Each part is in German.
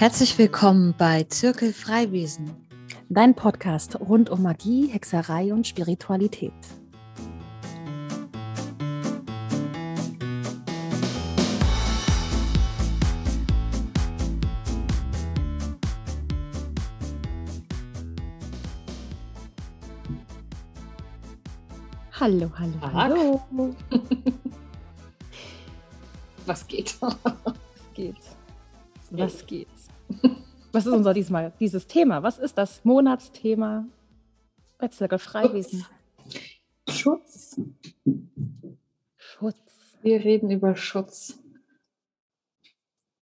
Herzlich willkommen bei Zirkel Freiwesen, dein Podcast rund um Magie, Hexerei und Spiritualität. Hallo, hallo, hallo. Was geht? Was geht? Was geht? Was ist unser diesmal dieses Thema? Was ist das Monatsthema bei Zirkel Freiwesen? Schutz. Schutz. Wir reden über Schutz.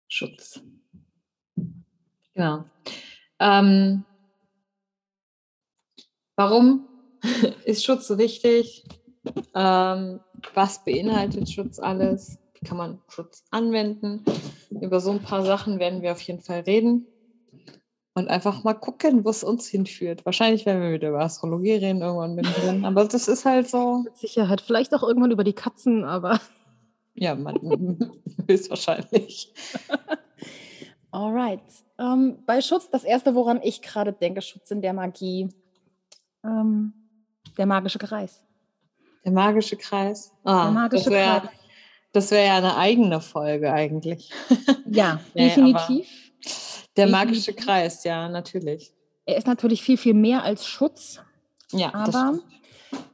Schutz. Genau. Ähm, warum ist Schutz so wichtig? Ähm, was beinhaltet Schutz alles? Kann man Schutz anwenden? Über so ein paar Sachen werden wir auf jeden Fall reden und einfach mal gucken, wo es uns hinführt. Wahrscheinlich werden wir wieder über Astrologie reden irgendwann mittendrin, aber das ist halt so. Mit Sicherheit, vielleicht auch irgendwann über die Katzen, aber. Ja, man, höchstwahrscheinlich. Alright. Ähm, bei Schutz, das erste, woran ich gerade denke, Schutz in der Magie, ähm, der magische Kreis. Der magische Kreis. Ah, der magische das wär, Kreis. Das wäre ja eine eigene Folge eigentlich. Ja, definitiv. Der magische Kreis, ja, natürlich. Er ist natürlich viel, viel mehr als Schutz. Ja, aber,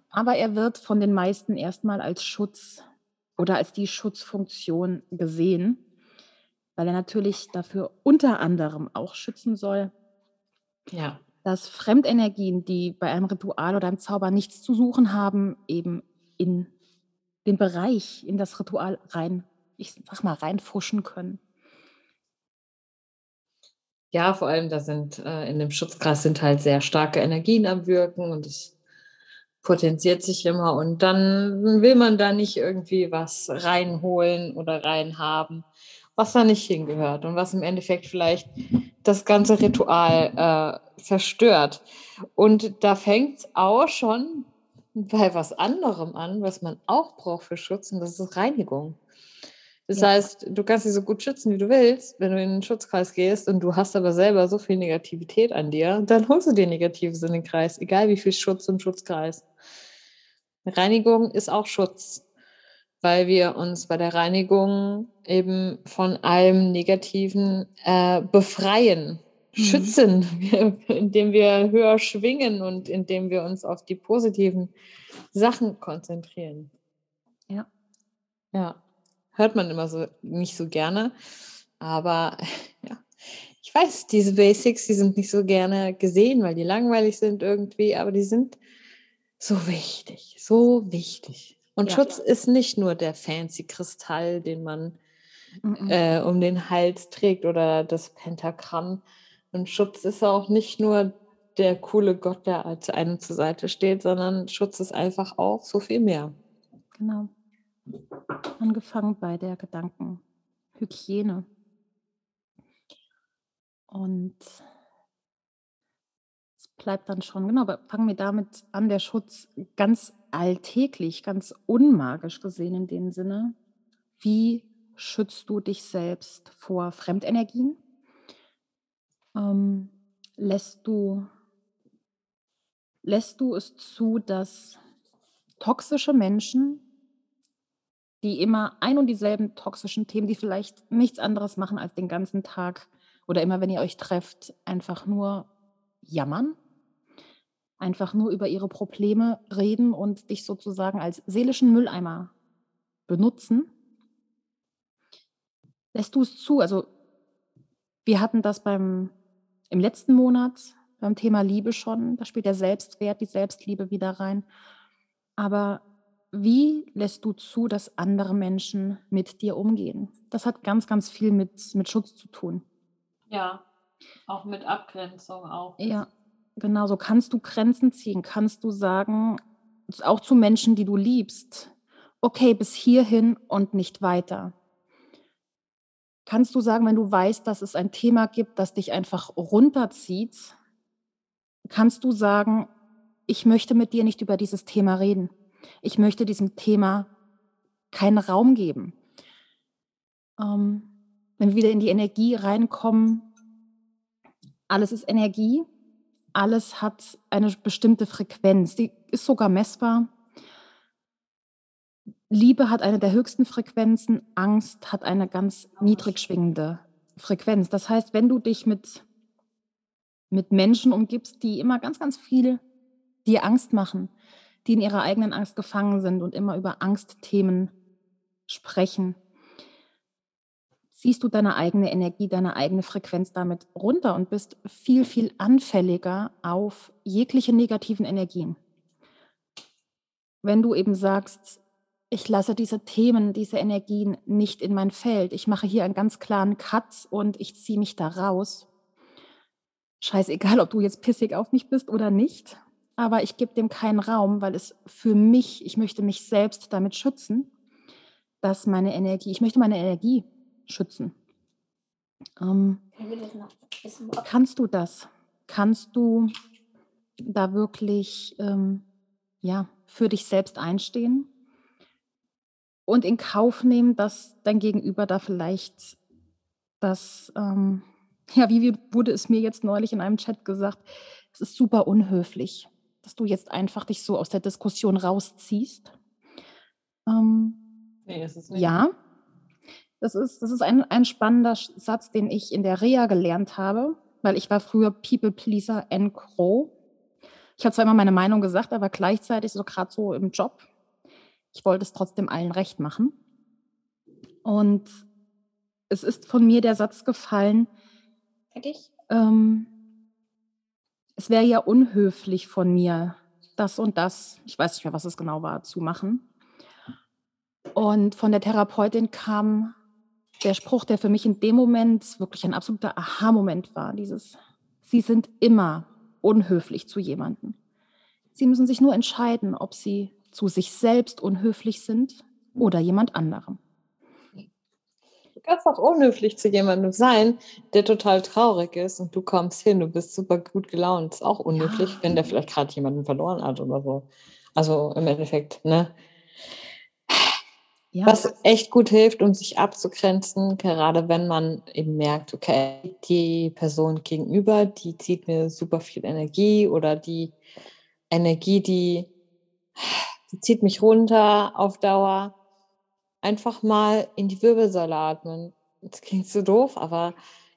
aber er wird von den meisten erstmal als Schutz oder als die Schutzfunktion gesehen, weil er natürlich dafür unter anderem auch schützen soll, ja. dass Fremdenergien, die bei einem Ritual oder einem Zauber nichts zu suchen haben, eben in den Bereich, in das Ritual rein, ich sag mal, reinfuschen können. Ja, vor allem, da sind äh, in dem Schutzkreis sind halt sehr starke Energien am Wirken und es potenziert sich immer und dann will man da nicht irgendwie was reinholen oder reinhaben, was da nicht hingehört und was im Endeffekt vielleicht das ganze Ritual äh, zerstört. Und da fängt es auch schon bei was anderem an, was man auch braucht für Schutz und das ist Reinigung. Das ja. heißt, du kannst dich so gut schützen, wie du willst, wenn du in den Schutzkreis gehst und du hast aber selber so viel Negativität an dir, dann holst du dir Negatives in den Kreis, egal wie viel Schutz im Schutzkreis. Reinigung ist auch Schutz, weil wir uns bei der Reinigung eben von allem Negativen äh, befreien, mhm. schützen, indem wir höher schwingen und indem wir uns auf die positiven Sachen konzentrieren. Ja. Ja hört man immer so nicht so gerne. Aber ja, ich weiß, diese Basics, die sind nicht so gerne gesehen, weil die langweilig sind irgendwie, aber die sind so wichtig, so wichtig. Und ja. Schutz ist nicht nur der fancy Kristall, den man mhm. äh, um den Hals trägt oder das Pentagramm. Und Schutz ist auch nicht nur der coole Gott, der einem zur Seite steht, sondern Schutz ist einfach auch so viel mehr. Genau. Angefangen bei der Gedankenhygiene. Und es bleibt dann schon, genau, aber fangen wir damit an, der Schutz ganz alltäglich, ganz unmagisch gesehen in dem Sinne. Wie schützt du dich selbst vor Fremdenergien? Ähm, lässt, du, lässt du es zu, dass toxische Menschen die immer ein und dieselben toxischen Themen, die vielleicht nichts anderes machen als den ganzen Tag oder immer, wenn ihr euch trefft, einfach nur jammern, einfach nur über ihre Probleme reden und dich sozusagen als seelischen Mülleimer benutzen. Lässt du es zu? Also wir hatten das beim im letzten Monat beim Thema Liebe schon, da spielt der Selbstwert, die Selbstliebe wieder rein. Aber wie lässt du zu, dass andere Menschen mit dir umgehen? Das hat ganz, ganz viel mit, mit Schutz zu tun. Ja, auch mit Abgrenzung auch. Ja, genau so. Kannst du Grenzen ziehen? Kannst du sagen, auch zu Menschen, die du liebst, okay, bis hierhin und nicht weiter? Kannst du sagen, wenn du weißt, dass es ein Thema gibt, das dich einfach runterzieht, kannst du sagen, ich möchte mit dir nicht über dieses Thema reden? Ich möchte diesem Thema keinen Raum geben. Ähm, wenn wir wieder in die Energie reinkommen, Alles ist Energie, alles hat eine bestimmte Frequenz, die ist sogar messbar. Liebe hat eine der höchsten Frequenzen, Angst hat eine ganz niedrig schwingende Frequenz. Das heißt, wenn du dich mit, mit Menschen umgibst, die immer ganz, ganz viel dir Angst machen, die in ihrer eigenen Angst gefangen sind und immer über Angstthemen sprechen, ziehst du deine eigene Energie, deine eigene Frequenz damit runter und bist viel, viel anfälliger auf jegliche negativen Energien. Wenn du eben sagst, ich lasse diese Themen, diese Energien nicht in mein Feld, ich mache hier einen ganz klaren Cut und ich ziehe mich da raus. Scheißegal, ob du jetzt pissig auf mich bist oder nicht, aber ich gebe dem keinen Raum, weil es für mich, ich möchte mich selbst damit schützen, dass meine Energie, ich möchte meine Energie schützen. Ähm, kannst du das? Kannst du da wirklich ähm, ja, für dich selbst einstehen und in Kauf nehmen, dass dein Gegenüber da vielleicht das, ähm, ja, wie wurde es mir jetzt neulich in einem Chat gesagt, es ist super unhöflich, dass du jetzt einfach dich so aus der Diskussion rausziehst. Ähm, nee, ist es nicht. Ja, das ist, das ist ein, ein spannender Satz, den ich in der Reha gelernt habe, weil ich war früher People-Pleaser en gros. Ich habe zwar immer meine Meinung gesagt, aber gleichzeitig so gerade so im Job, ich wollte es trotzdem allen recht machen. Und es ist von mir der Satz gefallen, ähm, es wäre ja unhöflich von mir, das und das, ich weiß nicht mehr, was es genau war, zu machen. Und von der Therapeutin kam der Spruch, der für mich in dem Moment wirklich ein absoluter Aha-Moment war, dieses, Sie sind immer unhöflich zu jemandem. Sie müssen sich nur entscheiden, ob Sie zu sich selbst unhöflich sind oder jemand anderem. Du kannst auch unhöflich zu jemandem sein, der total traurig ist und du kommst hin, du bist super gut gelaunt. Das ist auch unhöflich, ja. wenn der vielleicht gerade jemanden verloren hat oder so. Also im Endeffekt, ne? Ja. Was echt gut hilft, um sich abzugrenzen, gerade wenn man eben merkt, okay, die Person gegenüber, die zieht mir super viel Energie oder die Energie, die, die zieht mich runter auf Dauer. Einfach mal in die Wirbelsäule atmen. Das klingt so doof, aber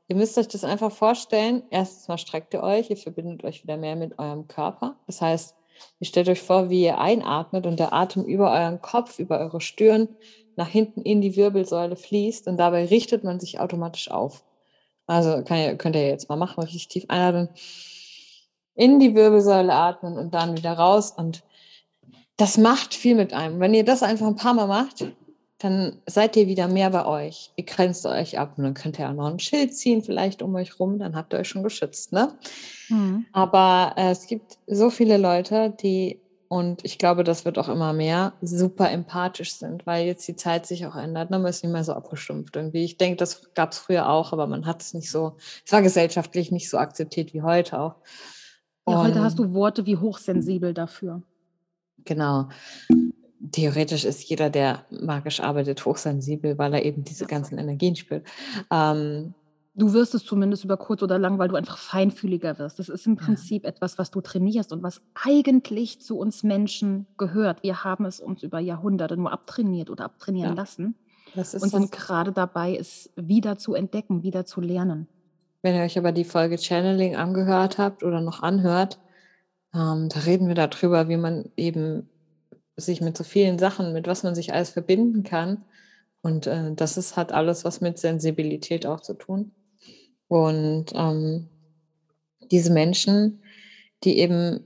ihr müsst euch das einfach vorstellen. Erstens mal streckt ihr euch, ihr verbindet euch wieder mehr mit eurem Körper. Das heißt, Ihr stellt euch vor, wie ihr einatmet und der Atem über euren Kopf, über eure Stirn nach hinten in die Wirbelsäule fließt und dabei richtet man sich automatisch auf. Also ihr, könnt ihr jetzt mal machen, richtig tief einatmen, in die Wirbelsäule atmen und dann wieder raus und das macht viel mit einem. Wenn ihr das einfach ein paar Mal macht, dann seid ihr wieder mehr bei euch. Ihr grenzt euch ab und dann könnt ihr auch noch ein Schild ziehen, vielleicht um euch rum, dann habt ihr euch schon geschützt. Ne? Mhm. Aber äh, es gibt so viele Leute, die, und ich glaube, das wird auch immer mehr, super empathisch sind, weil jetzt die Zeit sich auch ändert. Ne? Man ist nicht mehr so abgestumpft irgendwie. Ich denke, das gab es früher auch, aber man hat es nicht so, es war gesellschaftlich nicht so akzeptiert wie heute auch. Ja, heute hast du Worte wie hochsensibel dafür. Genau theoretisch ist jeder, der magisch arbeitet, hochsensibel, weil er eben diese ganzen Energien spürt. Ähm, du wirst es zumindest über kurz oder lang, weil du einfach feinfühliger wirst. Das ist im Prinzip ja. etwas, was du trainierst und was eigentlich zu uns Menschen gehört. Wir haben es uns über Jahrhunderte nur abtrainiert oder abtrainieren ja. lassen und sind gerade dabei, es wieder zu entdecken, wieder zu lernen. Wenn ihr euch aber die Folge Channeling angehört habt oder noch anhört, ähm, da reden wir darüber, wie man eben sich mit so vielen Sachen, mit was man sich alles verbinden kann. Und äh, das ist, hat alles was mit Sensibilität auch zu tun. Und ähm, diese Menschen, die eben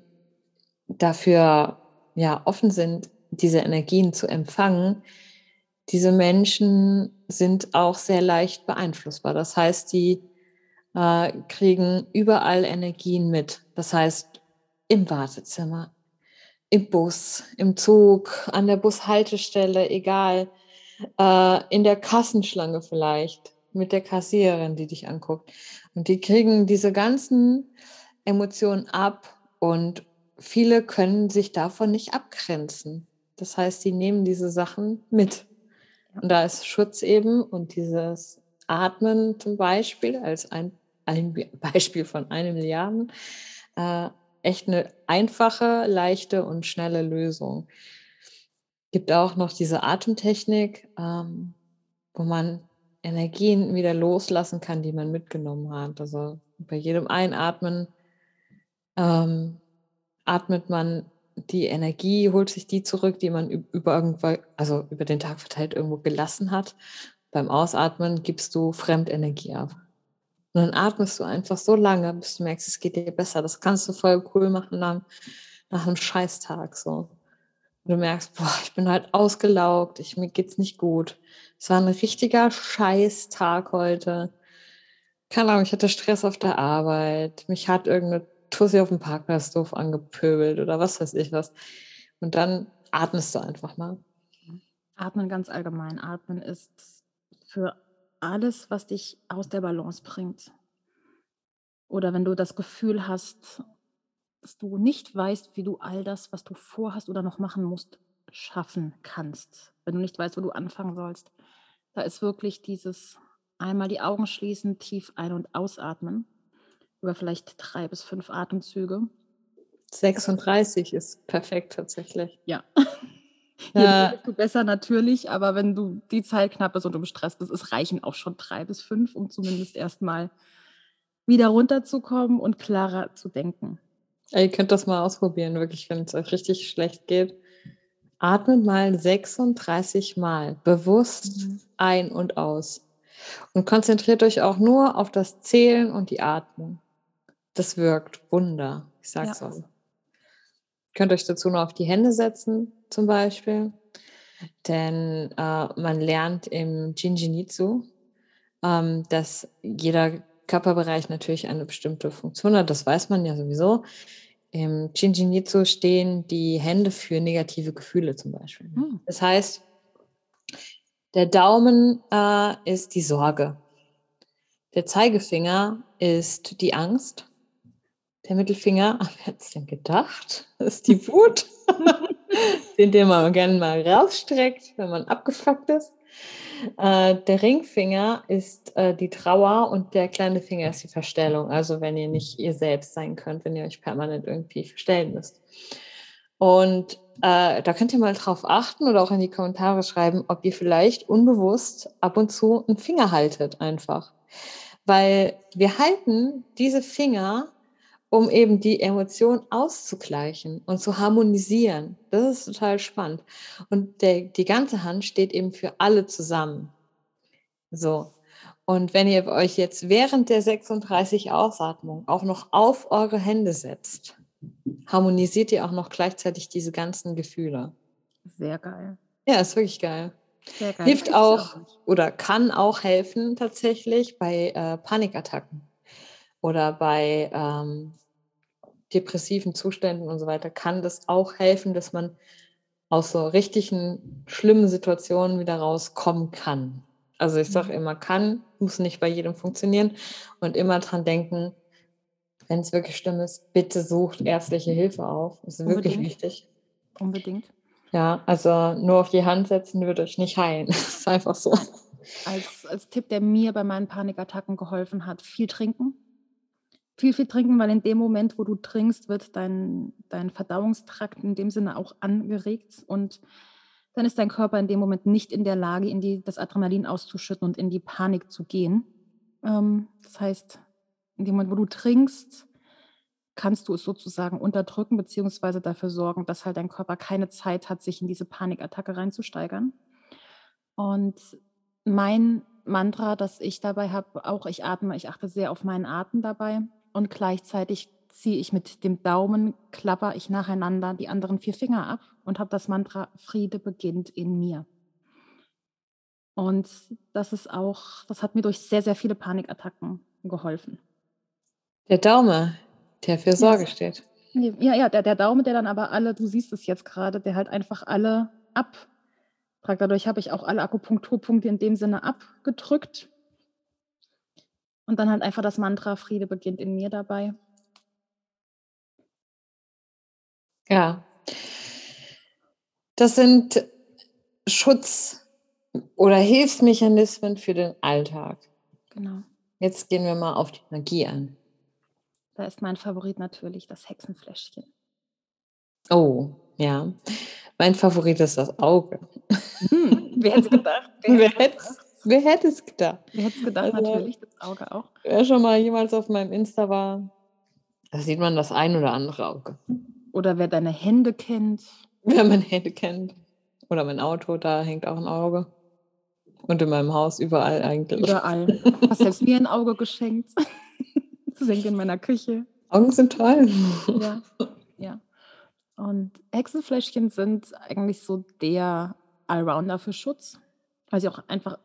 dafür ja offen sind, diese Energien zu empfangen, diese Menschen sind auch sehr leicht beeinflussbar. Das heißt, die äh, kriegen überall Energien mit. Das heißt, im Wartezimmer, im Bus, im Zug, an der Bushaltestelle, egal, äh, in der Kassenschlange vielleicht, mit der Kassiererin, die dich anguckt. Und die kriegen diese ganzen Emotionen ab und viele können sich davon nicht abgrenzen. Das heißt, sie nehmen diese Sachen mit. Und da ist Schutz eben und dieses Atmen zum Beispiel als ein, ein Beispiel von eine Milliarden, äh, echt eine einfache, leichte und schnelle Lösung. Gibt auch noch diese Atemtechnik, ähm, wo man Energien wieder loslassen kann, die man mitgenommen hat. Also bei jedem Einatmen ähm, atmet man die Energie, holt sich die zurück, die man über irgendwo, also über den Tag verteilt irgendwo gelassen hat. Beim Ausatmen gibst du Fremdenergie ab. Und dann atmest du einfach so lange, bis du merkst, es geht dir besser. Das kannst du voll cool machen nach, nach einem Scheißtag. So. Und du merkst, boah, ich bin halt ausgelaugt, ich, mir geht's nicht gut. Es war ein richtiger Scheißtag heute. Keine Ahnung, ich hatte Stress auf der Arbeit. Mich hat irgendeine Tussi auf dem Parkplatz doof angepöbelt oder was weiß ich was. Und dann atmest du einfach mal. Atmen ganz allgemein. Atmen ist für alles, was dich aus der Balance bringt. Oder wenn du das Gefühl hast, dass du nicht weißt, wie du all das, was du vorhast oder noch machen musst, schaffen kannst. Wenn du nicht weißt, wo du anfangen sollst. Da ist wirklich dieses einmal die Augen schließen, tief ein- und ausatmen. Über vielleicht drei bis fünf Atemzüge. 36 ist perfekt tatsächlich. Ja. Ja. du besser natürlich, aber wenn du die Zeit knapp ist und du gestresst bist, es reichen auch schon drei bis fünf, um zumindest erstmal wieder runterzukommen und klarer zu denken. Ja, ihr könnt das mal ausprobieren, wirklich, wenn es euch richtig schlecht geht. Atmet mal 36 Mal bewusst mhm. ein und aus. Und konzentriert euch auch nur auf das Zählen und die Atmung. Das wirkt Wunder. Ich sag's ja. euch. Könnt euch dazu noch auf die Hände setzen, zum Beispiel. Denn äh, man lernt im Jinjinitsu, ähm, dass jeder Körperbereich natürlich eine bestimmte Funktion hat. Das weiß man ja sowieso. Im Jinjinitsu stehen die Hände für negative Gefühle zum Beispiel. Hm. Das heißt, der Daumen äh, ist die Sorge. Der Zeigefinger ist die Angst. Der Mittelfinger, wer hat es denn gedacht? Ist die Wut, den, den man gerne mal rausstreckt, wenn man abgefuckt ist. Äh, der Ringfinger ist äh, die Trauer und der kleine Finger ist die Verstellung. Also wenn ihr nicht ihr selbst sein könnt, wenn ihr euch permanent irgendwie verstellen müsst. Und äh, da könnt ihr mal drauf achten oder auch in die Kommentare schreiben, ob ihr vielleicht unbewusst ab und zu einen Finger haltet einfach. Weil wir halten diese Finger um eben die Emotion auszugleichen und zu harmonisieren. Das ist total spannend. Und der, die ganze Hand steht eben für alle zusammen. So. Und wenn ihr euch jetzt während der 36 Ausatmung auch noch auf eure Hände setzt, harmonisiert ihr auch noch gleichzeitig diese ganzen Gefühle. Sehr geil. Ja, ist wirklich geil. Sehr geil. Hilft auch, auch oder kann auch helfen tatsächlich bei äh, Panikattacken oder bei ähm, depressiven Zuständen und so weiter, kann das auch helfen, dass man aus so richtigen schlimmen Situationen wieder rauskommen kann. Also ich sage mhm. immer, kann, muss nicht bei jedem funktionieren und immer dran denken, wenn es wirklich schlimm ist, bitte sucht ärztliche Hilfe auf. Das ist Unbedingt. wirklich wichtig. Unbedingt. Ja, also nur auf die Hand setzen würde euch nicht heilen. Das ist einfach so. Als, als Tipp, der mir bei meinen Panikattacken geholfen hat, viel trinken. Viel, viel trinken, weil in dem Moment, wo du trinkst, wird dein, dein Verdauungstrakt in dem Sinne auch angeregt und dann ist dein Körper in dem Moment nicht in der Lage, in die, das Adrenalin auszuschütten und in die Panik zu gehen. Ähm, das heißt, in dem Moment, wo du trinkst, kannst du es sozusagen unterdrücken, beziehungsweise dafür sorgen, dass halt dein Körper keine Zeit hat, sich in diese Panikattacke reinzusteigern. Und mein Mantra, das ich dabei habe, auch ich atme, ich achte sehr auf meinen Atem dabei und gleichzeitig ziehe ich mit dem Daumen, klapper ich nacheinander die anderen vier Finger ab und habe das Mantra Friede beginnt in mir. Und das ist auch, das hat mir durch sehr, sehr viele Panikattacken geholfen. Der Daumen, der für Sorge ja. steht. Ja, ja, der, der Daumen, der dann aber alle, du siehst es jetzt gerade, der halt einfach alle abtragt. Dadurch habe ich auch alle Akupunkturpunkte in dem Sinne abgedrückt und dann halt einfach das Mantra Friede beginnt in mir dabei. Ja. Das sind Schutz- oder Hilfsmechanismen für den Alltag. Genau. Jetzt gehen wir mal auf die Magie an. Da ist mein Favorit natürlich das Hexenfläschchen. Oh, ja. Mein Favorit ist das Auge. Hm, wer hätte gedacht? Wer, hätte es gedacht? Wer hätte es gedacht? Wer hätte es gedacht? Also, natürlich, das Auge auch. Wer schon mal jemals auf meinem Insta war, da sieht man das ein oder andere Auge. Oder wer deine Hände kennt. Wer meine Hände kennt. Oder mein Auto, da hängt auch ein Auge. Und in meinem Haus, überall eigentlich. Überall. Hast selbst mir ein Auge geschenkt. Das hängt in meiner Küche. Augen sind toll. Ja, ja. Und Hexenfläschchen sind eigentlich so der Allrounder für Schutz, weil sie auch einfach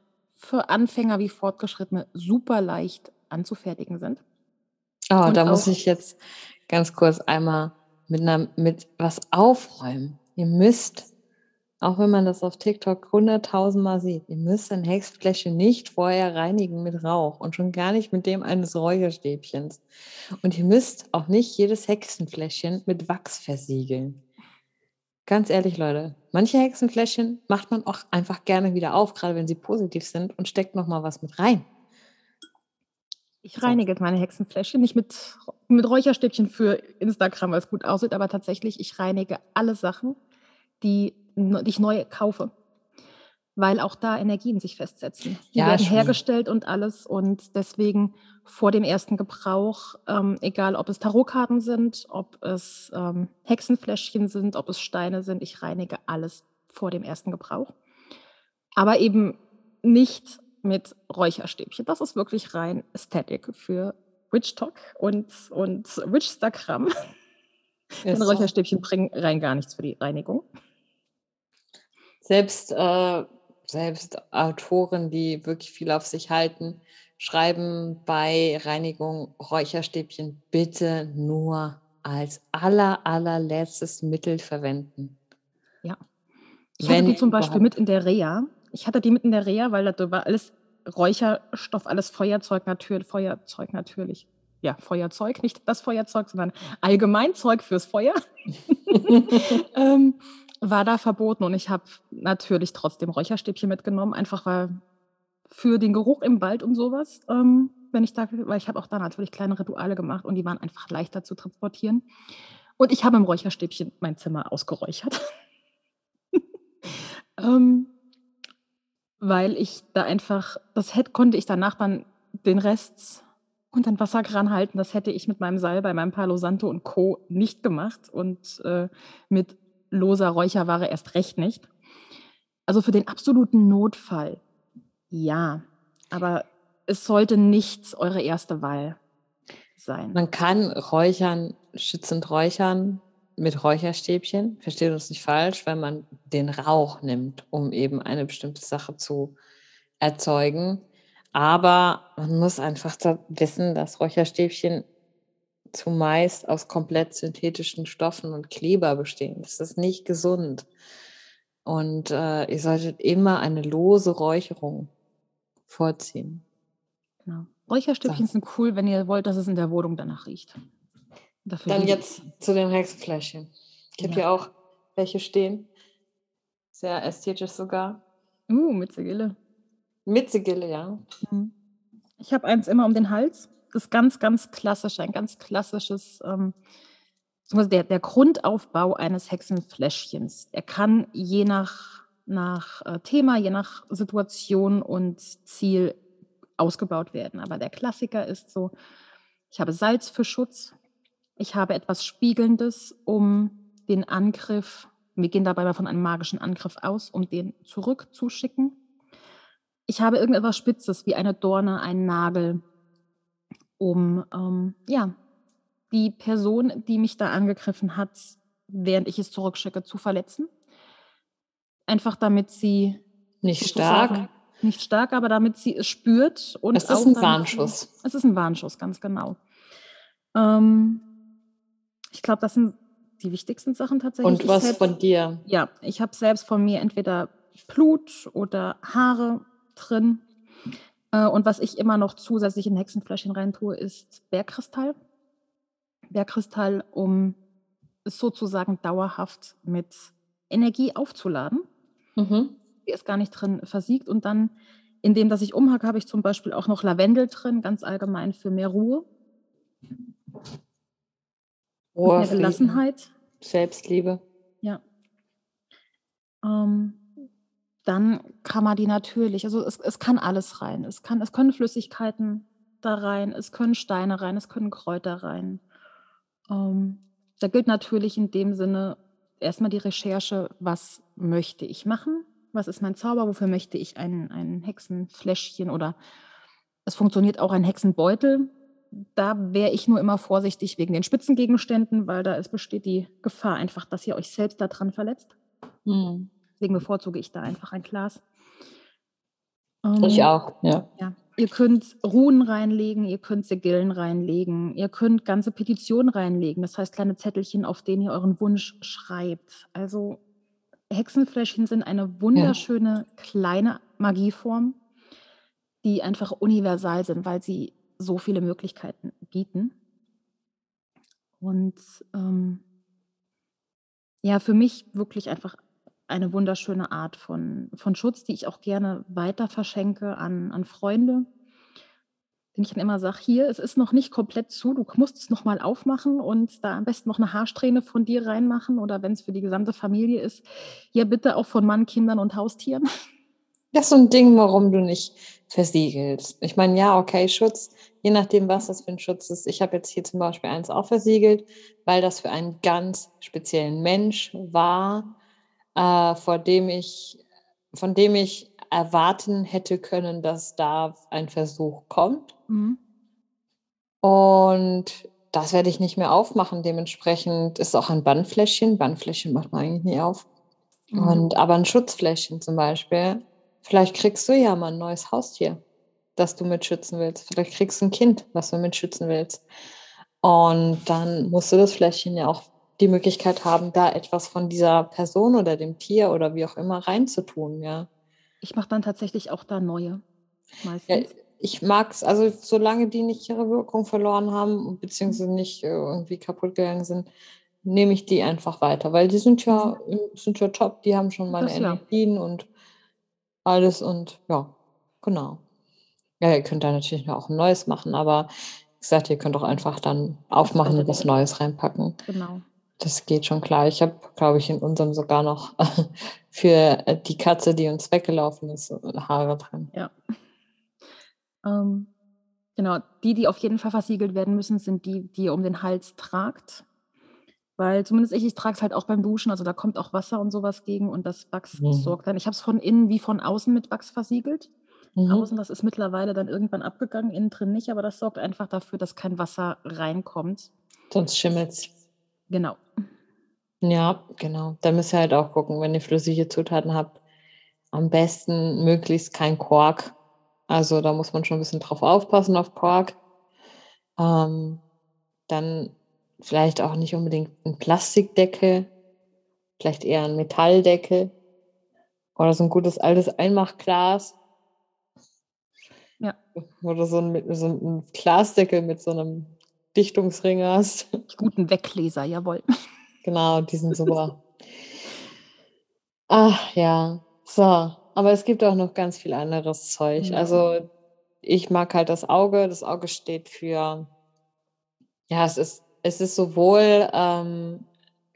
für Anfänger wie Fortgeschrittene super leicht anzufertigen sind. Oh, Und da muss ich jetzt ganz kurz einmal mit, einer, mit was aufräumen. Ihr müsst auch wenn man das auf TikTok hunderttausendmal sieht, ihr müsst ein Hexfläschchen nicht vorher reinigen mit Rauch und schon gar nicht mit dem eines Räucherstäbchens. Und ihr müsst auch nicht jedes Hexenfläschchen mit Wachs versiegeln. Ganz ehrlich, Leute, manche Hexenfläschchen macht man auch einfach gerne wieder auf, gerade wenn sie positiv sind und steckt noch mal was mit rein. Ich reinige meine Hexenfläschchen nicht mit, mit Räucherstäbchen für Instagram, weil es gut aussieht, aber tatsächlich, ich reinige alle Sachen, die die ich neu kaufe. Weil auch da Energien sich festsetzen. Die ja, werden schon. hergestellt und alles. Und deswegen vor dem ersten Gebrauch, ähm, egal ob es Tarotkarten sind, ob es ähm, Hexenfläschchen sind, ob es Steine sind, ich reinige alles vor dem ersten Gebrauch. Aber eben nicht mit Räucherstäbchen. Das ist wirklich rein Ästhetik für Witch Talk und, und Witchstagram. Denn Räucherstäbchen bringen rein gar nichts für die Reinigung. Selbst, äh, selbst Autoren, die wirklich viel auf sich halten, schreiben bei Reinigung Räucherstäbchen bitte nur als aller, allerletztes Mittel verwenden. Ja. Ich Wenn hatte die zum Beispiel mit in der Reha. Ich hatte die mit in der Reha, weil da war alles Räucherstoff, alles Feuerzeug natürlich, Feuerzeug natürlich. Ja, Feuerzeug, nicht das Feuerzeug, sondern allgemein Zeug fürs Feuer. ähm, war da verboten und ich habe natürlich trotzdem Räucherstäbchen mitgenommen, einfach weil für den Geruch im Wald und sowas, ähm, wenn ich da, weil ich habe auch da natürlich kleine Rituale gemacht und die waren einfach leichter zu transportieren. Und ich habe im Räucherstäbchen mein Zimmer ausgeräuchert. ähm, weil ich da einfach, das hätte, konnte ich danach dann den Rest und den Wasserkran halten. Das hätte ich mit meinem Seil bei meinem Palo Santo und Co. nicht gemacht. Und äh, mit loser Räucherware erst recht nicht. Also für den absoluten Notfall, ja. Aber es sollte nicht eure erste Wahl sein. Man kann räuchern, schützend räuchern mit Räucherstäbchen. Versteht uns nicht falsch, wenn man den Rauch nimmt, um eben eine bestimmte Sache zu erzeugen. Aber man muss einfach wissen, dass Räucherstäbchen zumeist aus komplett synthetischen Stoffen und Kleber bestehen. Das ist nicht gesund. Und äh, ihr solltet immer eine lose Räucherung vorziehen. Genau. Räucherstäbchen so. sind cool, wenn ihr wollt, dass es in der Wohnung danach riecht. Dafür Dann jetzt zu den Hexenfläschchen. Ich habe ja. hier auch welche stehen. Sehr ästhetisch sogar. Uh, mit Sigille. Mit Sigille, ja. Mhm. Ich habe eins immer um den Hals ist ganz, ganz klassisch, ein ganz klassisches, ähm, der, der Grundaufbau eines Hexenfläschchens. Er kann je nach, nach äh, Thema, je nach Situation und Ziel ausgebaut werden. Aber der Klassiker ist so, ich habe Salz für Schutz, ich habe etwas Spiegelndes, um den Angriff, wir gehen dabei mal von einem magischen Angriff aus, um den zurückzuschicken. Ich habe irgendetwas Spitzes wie eine Dorne, einen Nagel, um ähm, ja, die Person, die mich da angegriffen hat, während ich es zurückschicke, zu verletzen. Einfach damit sie nicht stark. Nicht stark, aber damit sie es spürt. Und es ist ein Warnschuss. Sie, es ist ein Warnschuss, ganz genau. Ähm, ich glaube, das sind die wichtigsten Sachen tatsächlich. Und was selbst, von dir? Ja, ich habe selbst von mir entweder Blut oder Haare drin. Äh, und was ich immer noch zusätzlich in Hexenfläschchen reintue, ist Bergkristall. Bergkristall, um es sozusagen dauerhaft mit Energie aufzuladen. Mhm. Die ist gar nicht drin versiegt. Und dann in dem, das ich umhacke, habe ich zum Beispiel auch noch Lavendel drin, ganz allgemein für mehr Ruhe. Ruhe, mehr Gelassenheit. Selbstliebe. Ja. Ähm, dann kann man die natürlich, also es, es kann alles rein. Es, kann, es können Flüssigkeiten da rein, es können Steine rein, es können Kräuter rein. Ähm, da gilt natürlich in dem Sinne erstmal die Recherche, was möchte ich machen, was ist mein Zauber, wofür möchte ich ein, ein Hexenfläschchen oder es funktioniert auch ein Hexenbeutel. Da wäre ich nur immer vorsichtig wegen den Spitzengegenständen, weil da ist, besteht die Gefahr einfach, dass ihr euch selbst daran verletzt. Hm. Deswegen bevorzuge ich da einfach ein Glas. Ähm, ich auch, ja. ja. Ihr könnt Ruhen reinlegen, ihr könnt Sigillen reinlegen, ihr könnt ganze Petitionen reinlegen, das heißt kleine Zettelchen, auf denen ihr euren Wunsch schreibt. Also Hexenfläschchen sind eine wunderschöne ja. kleine Magieform, die einfach universal sind, weil sie so viele Möglichkeiten bieten. Und ähm, ja, für mich wirklich einfach eine wunderschöne Art von, von Schutz, die ich auch gerne weiter verschenke an, an Freunde. Den ich dann immer sage, hier, es ist noch nicht komplett zu, du musst es nochmal aufmachen und da am besten noch eine Haarsträhne von dir reinmachen oder wenn es für die gesamte Familie ist, ja bitte auch von Mann, Kindern und Haustieren. Das ist so ein Ding, warum du nicht versiegelst. Ich meine, ja, okay, Schutz, je nachdem, was das für ein Schutz ist. Ich habe jetzt hier zum Beispiel eins auch versiegelt, weil das für einen ganz speziellen Mensch war äh, vor dem ich, von dem ich erwarten hätte können, dass da ein Versuch kommt. Mhm. Und das werde ich nicht mehr aufmachen. Dementsprechend ist auch ein Bannfläschchen. Bannfläschchen macht man eigentlich nie auf. Mhm. Und, aber ein Schutzfläschchen zum Beispiel. Vielleicht kriegst du ja mal ein neues Haustier, das du mitschützen willst. Vielleicht kriegst du ein Kind, was du mitschützen willst. Und dann musst du das Fläschchen ja auch die Möglichkeit haben, da etwas von dieser Person oder dem Tier oder wie auch immer reinzutun, ja. Ich mache dann tatsächlich auch da neue. Ja, ich mag es, also solange die nicht ihre Wirkung verloren haben, beziehungsweise nicht äh, irgendwie kaputt gegangen sind, nehme ich die einfach weiter, weil die sind ja, mhm. sind ja top, die haben schon meine das, Energien ja. und alles und ja, genau. Ja, ihr könnt da natürlich auch ein neues machen, aber wie gesagt, ihr könnt auch einfach dann aufmachen und was Neues reinpacken. Genau. Das geht schon klar. Ich habe, glaube ich, in unserem sogar noch für äh, die Katze, die uns weggelaufen ist, Haare drin. Ja. Ähm, genau, die, die auf jeden Fall versiegelt werden müssen, sind die, die ihr um den Hals tragt. Weil zumindest ich, ich trage es halt auch beim Duschen, also da kommt auch Wasser und sowas gegen und das Wachs mhm. sorgt dann. Ich habe es von innen wie von außen mit Wachs versiegelt. Mhm. Außen, das ist mittlerweile dann irgendwann abgegangen, innen drin nicht, aber das sorgt einfach dafür, dass kein Wasser reinkommt. Sonst schimmelt es. Genau. Ja, genau. Da müsst ihr halt auch gucken, wenn ihr flüssige Zutaten habt, am besten möglichst kein Quark. Also da muss man schon ein bisschen drauf aufpassen auf Quark. Ähm, dann vielleicht auch nicht unbedingt ein Plastikdeckel, vielleicht eher ein Metalldeckel oder so ein gutes altes Einmachglas. Ja. Oder so ein, so ein Glasdeckel mit so einem Dichtungsring hast. Guten Wegleser, jawohl. Genau, die sind super. Ach ja, so. Aber es gibt auch noch ganz viel anderes Zeug. Ja. Also ich mag halt das Auge. Das Auge steht für, ja, es ist, es ist sowohl ähm,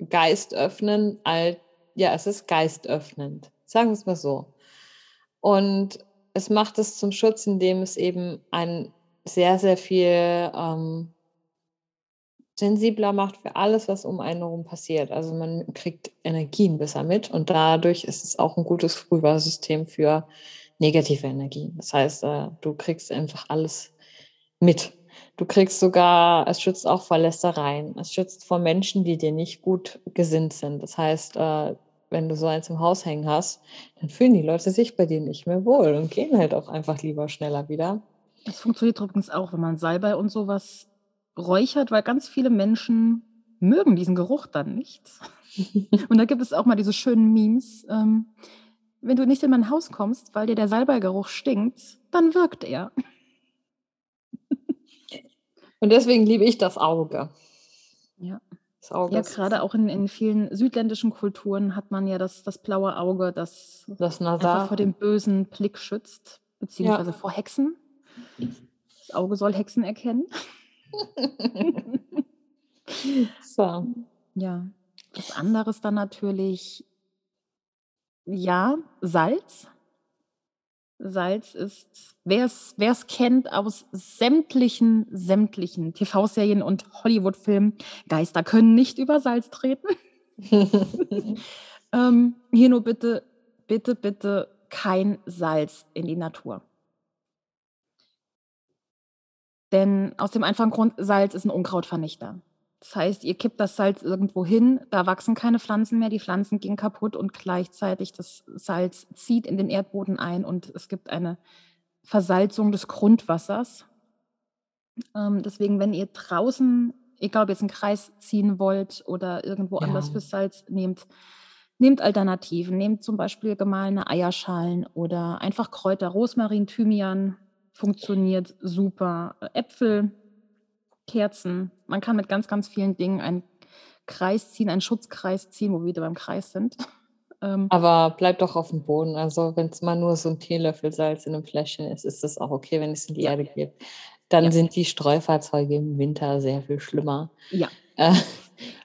geistöffnend als, ja, es ist geistöffnend. Sagen wir es mal so. Und es macht es zum Schutz, indem es eben ein sehr, sehr viel ähm, sensibler macht für alles, was um einen herum passiert. Also man kriegt Energien besser mit und dadurch ist es auch ein gutes Frühwarnsystem für negative Energien. Das heißt, äh, du kriegst einfach alles mit. Du kriegst sogar, es schützt auch vor Lästereien. Es schützt vor Menschen, die dir nicht gut gesinnt sind. Das heißt, äh, wenn du so eins im Haus hängen hast, dann fühlen die Leute sich bei dir nicht mehr wohl und gehen halt auch einfach lieber schneller wieder. Das funktioniert übrigens auch, wenn man Salbei und sowas räuchert, weil ganz viele Menschen mögen diesen Geruch dann nicht. Und da gibt es auch mal diese schönen Memes. Ähm, wenn du nicht in mein Haus kommst, weil dir der Salbeigeruch stinkt, dann wirkt er. Und deswegen liebe ich das Auge. Ja. Das Auge ja, gerade auch in, in vielen südländischen Kulturen hat man ja das, das blaue Auge, das, das einfach vor dem bösen Blick schützt. beziehungsweise ja. vor Hexen. Das Auge soll Hexen erkennen. so. Ja. Was anderes dann natürlich, ja, Salz. Salz ist, wer es kennt aus sämtlichen, sämtlichen TV-Serien und Hollywood-Filmen, Geister können nicht über Salz treten. ähm, hier nur bitte, bitte, bitte kein Salz in die Natur. Denn aus dem einfachen Grund, Salz ist ein Unkrautvernichter. Das heißt, ihr kippt das Salz irgendwo hin, da wachsen keine Pflanzen mehr, die Pflanzen gehen kaputt und gleichzeitig das Salz zieht in den Erdboden ein und es gibt eine Versalzung des Grundwassers. Ähm, deswegen, wenn ihr draußen, egal ob ihr jetzt einen Kreis ziehen wollt oder irgendwo ja. anders fürs Salz nehmt, nehmt Alternativen. Nehmt zum Beispiel gemahlene Eierschalen oder einfach Kräuter, Rosmarin, Thymian, funktioniert super. Äpfel, Kerzen. Man kann mit ganz, ganz vielen Dingen einen Kreis ziehen, einen Schutzkreis ziehen, wo wir wieder beim Kreis sind. Ähm, Aber bleibt doch auf dem Boden. Also wenn es mal nur so ein Teelöffel Salz in einem Fläschchen ist, ist das auch okay, wenn es in die ja. Erde geht. Dann ja. sind die Streufahrzeuge im Winter sehr viel schlimmer. Ja. Äh,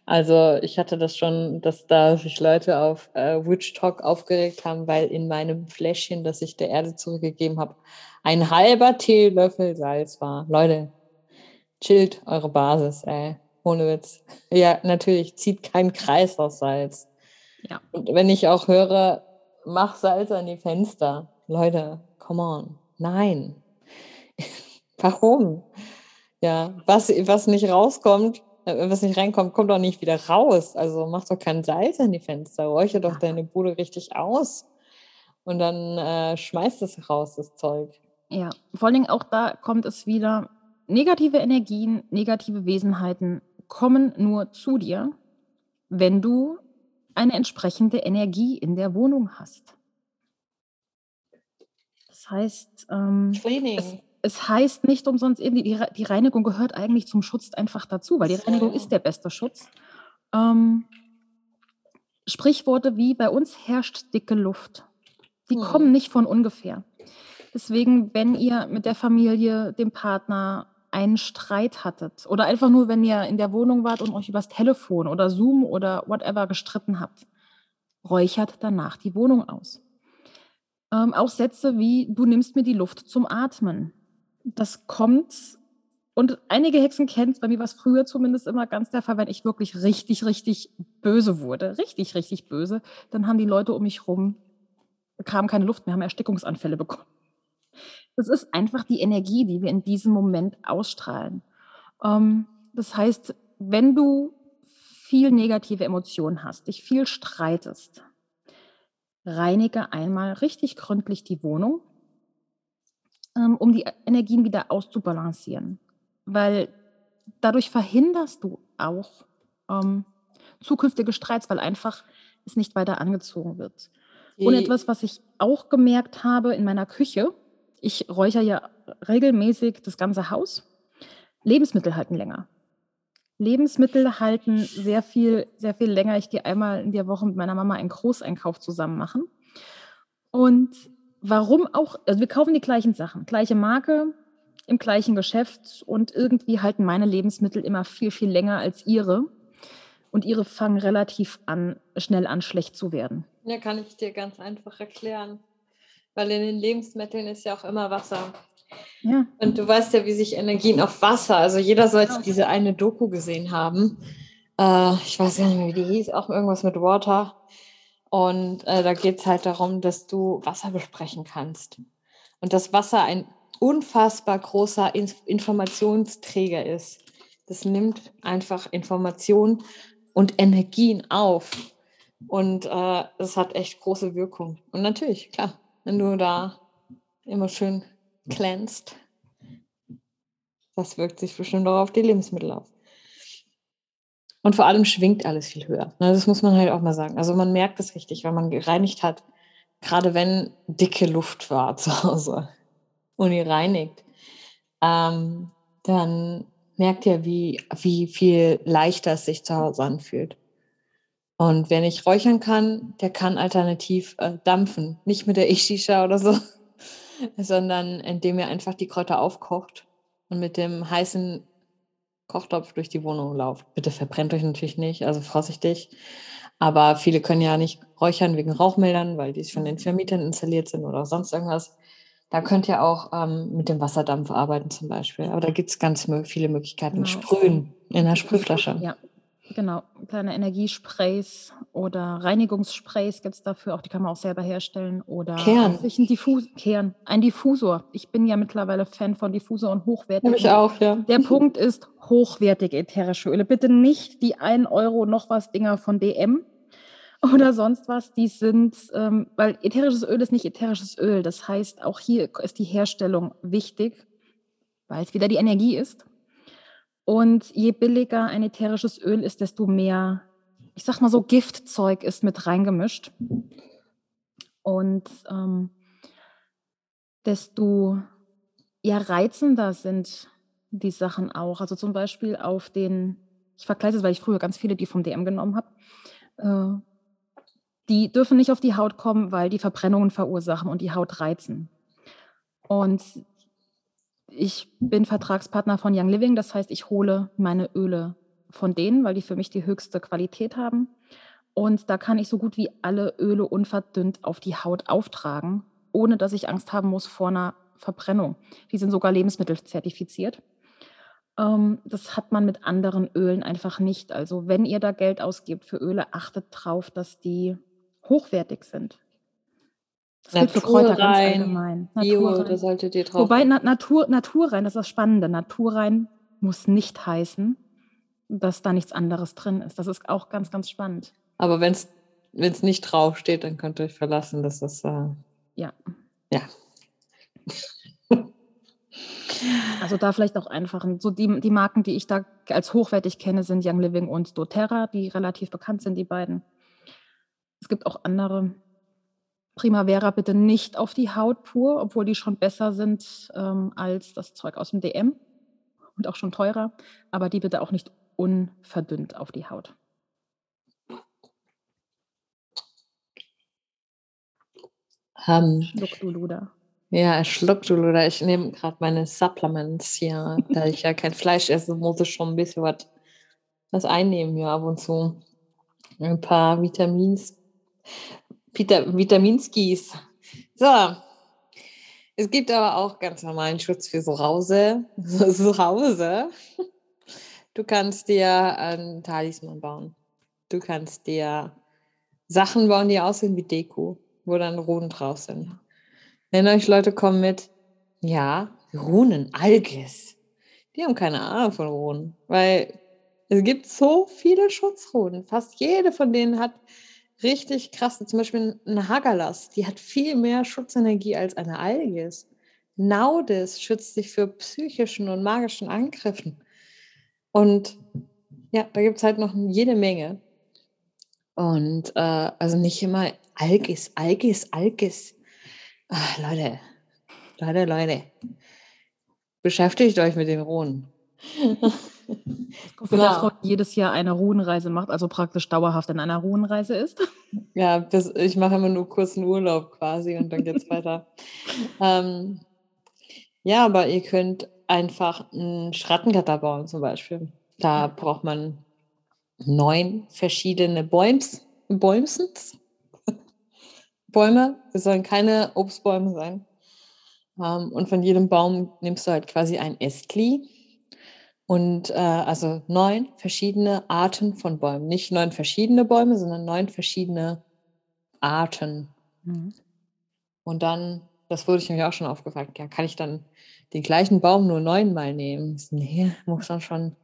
also ich hatte das schon, dass da sich Leute auf äh, Witch Talk aufgeregt haben, weil in meinem Fläschchen, das ich der Erde zurückgegeben habe, ein halber Teelöffel Salz war. Leute, chillt eure Basis, ey. Ohne Witz. Ja, natürlich, zieht keinen Kreis aus Salz. Ja. Und wenn ich auch höre, mach Salz an die Fenster. Leute, come on. Nein. Warum? Ja, was, was nicht rauskommt, was nicht reinkommt, kommt auch nicht wieder raus. Also mach doch kein Salz an die Fenster. Räuche doch deine Bude richtig aus. Und dann äh, schmeißt es raus, das Zeug. Ja, vor allen Dingen auch da kommt es wieder, negative Energien, negative Wesenheiten kommen nur zu dir, wenn du eine entsprechende Energie in der Wohnung hast. Das heißt, ähm, es, es, heißt nicht umsonst, die, die, Reinigung gehört eigentlich zum Schutz einfach dazu, weil die Reinigung ist der beste Schutz. Ähm, Sprichworte wie bei uns herrscht dicke Luft, die hm. kommen nicht von ungefähr. Deswegen, wenn ihr mit der Familie, dem Partner einen Streit hattet oder einfach nur, wenn ihr in der Wohnung wart und euch übers Telefon oder Zoom oder whatever gestritten habt, räuchert danach die Wohnung aus. Ähm, auch Sätze wie, du nimmst mir die Luft zum Atmen. Das kommt, und einige Hexen kennen bei mir war es früher zumindest immer ganz der Fall, wenn ich wirklich richtig, richtig böse wurde, richtig, richtig böse, dann haben die Leute um mich rum, bekamen keine Luft mehr, haben Erstickungsanfälle bekommen. Das ist einfach die Energie, die wir in diesem Moment ausstrahlen. Ähm, das heißt, wenn du viel negative Emotionen hast, dich viel streitest, reinige einmal richtig gründlich die Wohnung, um die Energien wieder auszubalancieren. Weil dadurch verhinderst du auch ähm, zukünftige Streits, weil einfach es nicht weiter angezogen wird. Und etwas, was ich auch gemerkt habe in meiner Küche, ich räuchere ja regelmäßig das ganze Haus. Lebensmittel halten länger. Lebensmittel halten sehr viel, sehr viel länger. Ich gehe einmal in der Woche mit meiner Mama einen Großeinkauf zusammen machen. Und warum auch, also wir kaufen die gleichen Sachen, gleiche Marke, im gleichen Geschäft und irgendwie halten meine Lebensmittel immer viel, viel länger als ihre. Und ihre fangen relativ an, schnell an, schlecht zu werden. Ja, kann ich dir ganz einfach erklären weil in den Lebensmitteln ist ja auch immer Wasser. Ja. Und du weißt ja, wie sich Energien auf Wasser, also jeder sollte diese eine Doku gesehen haben. Äh, ich weiß gar nicht mehr, wie die hieß, auch irgendwas mit Water. Und äh, da geht es halt darum, dass du Wasser besprechen kannst. Und dass Wasser ein unfassbar großer In Informationsträger ist. Das nimmt einfach Informationen und Energien auf. Und äh, das hat echt große Wirkung. Und natürlich, klar, wenn du da immer schön glänzt. Das wirkt sich bestimmt auch auf die Lebensmittel aus. Und vor allem schwingt alles viel höher. Ne, das muss man halt auch mal sagen. Also man merkt es richtig, wenn man gereinigt hat, gerade wenn dicke Luft war zu Hause und ihr reinigt, ähm, dann merkt ihr, wie, wie viel leichter es sich zu Hause anfühlt. Und wer nicht räuchern kann, der kann alternativ äh, dampfen. Nicht mit der Ishisha oder so, sondern indem ihr einfach die Kräuter aufkocht und mit dem heißen Kochtopf durch die Wohnung lauft. Bitte verbrennt euch natürlich nicht, also vorsichtig. Aber viele können ja nicht räuchern wegen Rauchmeldern, weil die von den Vermietern installiert sind oder sonst irgendwas. Da könnt ihr auch ähm, mit dem Wasserdampf arbeiten zum Beispiel. Aber da gibt es ganz viele Möglichkeiten. Genau. Sprühen in einer Sprühflasche. Ja, genau. Kleine Energiesprays oder Reinigungssprays gibt es dafür auch. Die kann man auch selber herstellen. Oder Kern. Sich ein, Diffus Kern. ein Diffusor. Ich bin ja mittlerweile Fan von Diffusor und hochwertig. Ich auch, ja. Der Punkt ist hochwertige ätherische Öle. Bitte nicht die 1 Euro noch was Dinger von DM oder sonst was, die sind, ähm, weil ätherisches Öl ist nicht ätherisches Öl. Das heißt, auch hier ist die Herstellung wichtig, weil es wieder die Energie ist. Und je billiger ein ätherisches Öl ist, desto mehr, ich sag mal so, Giftzeug ist mit reingemischt. Und ähm, desto ja, reizender sind die Sachen auch. Also zum Beispiel auf den, ich vergleiche es, weil ich früher ganz viele die vom DM genommen habe. Äh, die dürfen nicht auf die Haut kommen, weil die Verbrennungen verursachen und die Haut reizen. Und ich bin Vertragspartner von Young Living, das heißt, ich hole meine Öle von denen, weil die für mich die höchste Qualität haben. Und da kann ich so gut wie alle Öle unverdünnt auf die Haut auftragen, ohne dass ich Angst haben muss vor einer Verbrennung. Die sind sogar lebensmittelzertifiziert. Ähm, das hat man mit anderen Ölen einfach nicht. Also wenn ihr da Geld ausgibt für Öle, achtet darauf, dass die hochwertig sind. Das gilt für Kräuter ganz allgemein. Bio, da solltet ihr drauf. Wobei Na Natur, naturrein, das ist das Spannende. Naturrein muss nicht heißen, dass da nichts anderes drin ist. Das ist auch ganz, ganz spannend. Aber wenn es nicht draufsteht, dann könnt ihr euch verlassen, dass das. Äh, ja. Ja. Also da vielleicht auch einfach, so die, die Marken, die ich da als hochwertig kenne, sind Young Living und doTERRA, die relativ bekannt sind, die beiden. Es gibt auch andere. Primavera bitte nicht auf die Haut pur, obwohl die schon besser sind ähm, als das Zeug aus dem DM und auch schon teurer. Aber die bitte auch nicht unverdünnt auf die Haut. Um, Schluck du Luder. Ja, schluck du Luder. Ich nehme gerade meine Supplements hier. da ich ja kein Fleisch esse, muss ich schon ein bisschen was, was einnehmen hier ab und zu. Ein paar Vitamins, Peter, Vitaminskis. So. Es gibt aber auch ganz normalen Schutz für zu Hause. Zu Hause. Du kannst dir einen Talisman bauen. Du kannst dir Sachen bauen, die aussehen wie Deko, wo dann Runen drauf sind. Wenn euch Leute kommen mit, ja, Runen, Alges. Die haben keine Ahnung von Runen, weil es gibt so viele Schutzrunen. Fast jede von denen hat richtig krass. Zum Beispiel eine Hagalas, die hat viel mehr Schutzenergie als eine Algis. Naudis schützt sich für psychischen und magischen Angriffen. Und ja, da gibt es halt noch jede Menge. Und äh, also nicht immer Algis, Algis, Algis. Ach, Leute, Leute, Leute. Beschäftigt euch mit den Runen. Genau. Frau jedes Jahr eine Ruhenreise macht, also praktisch dauerhaft in einer Ruhenreise ist. Ja, das, ich mache immer nur kurzen Urlaub quasi und dann geht es weiter. Ähm, ja, aber ihr könnt einfach ein Schrattengatter bauen zum Beispiel. Da braucht man neun verschiedene Bäums, Bäumsens. Bäume, es sollen keine Obstbäume sein. Ähm, und von jedem Baum nimmst du halt quasi ein Ästli und äh, also neun verschiedene Arten von Bäumen. Nicht neun verschiedene Bäume, sondern neun verschiedene Arten. Mhm. Und dann, das wurde ich mir auch schon aufgefragt, ja, kann ich dann den gleichen Baum nur neunmal nehmen? Nee, muss dann schon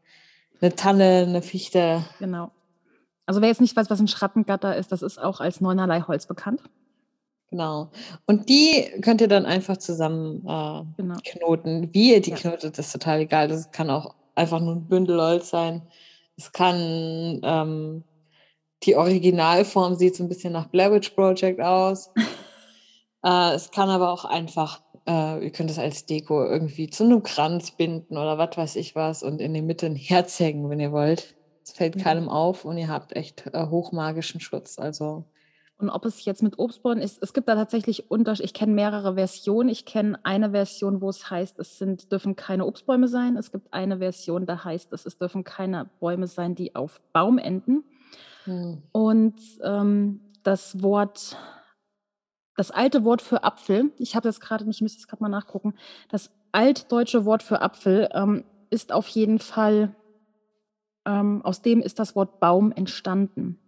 eine Tanne, eine Fichte. Genau. Also wer jetzt nicht weiß, was ein Schrattengatter ist, das ist auch als neunerlei Holz bekannt. Genau. Und die könnt ihr dann einfach zusammen äh, genau. knoten. Wie ihr die ja. knotet, ist total egal. Das kann auch einfach nur ein Bündel Holz sein. Es kann ähm, die Originalform sieht so ein bisschen nach Blair Witch Project aus. äh, es kann aber auch einfach, äh, ihr könnt es als Deko irgendwie zu einem Kranz binden oder was weiß ich was und in die Mitte ein Herz hängen, wenn ihr wollt. Es fällt mhm. keinem auf und ihr habt echt äh, hochmagischen Schutz. Also Und ob es jetzt mit Obstbäumen ist, es gibt da tatsächlich Unterschiede. Ich kenne mehrere Versionen. Ich kenne eine Version, wo es heißt, es sind, dürfen keine Obstbäume sein. Es gibt eine Version, da heißt es, es dürfen keine Bäume sein, die auf Baum enden. Hm. Und ähm, das Wort, das alte Wort für Apfel, ich habe jetzt gerade nicht, ich müsste es gerade mal nachgucken, das altdeutsche Wort für Apfel ähm, ist auf jeden Fall, ähm, aus dem ist das Wort Baum entstanden.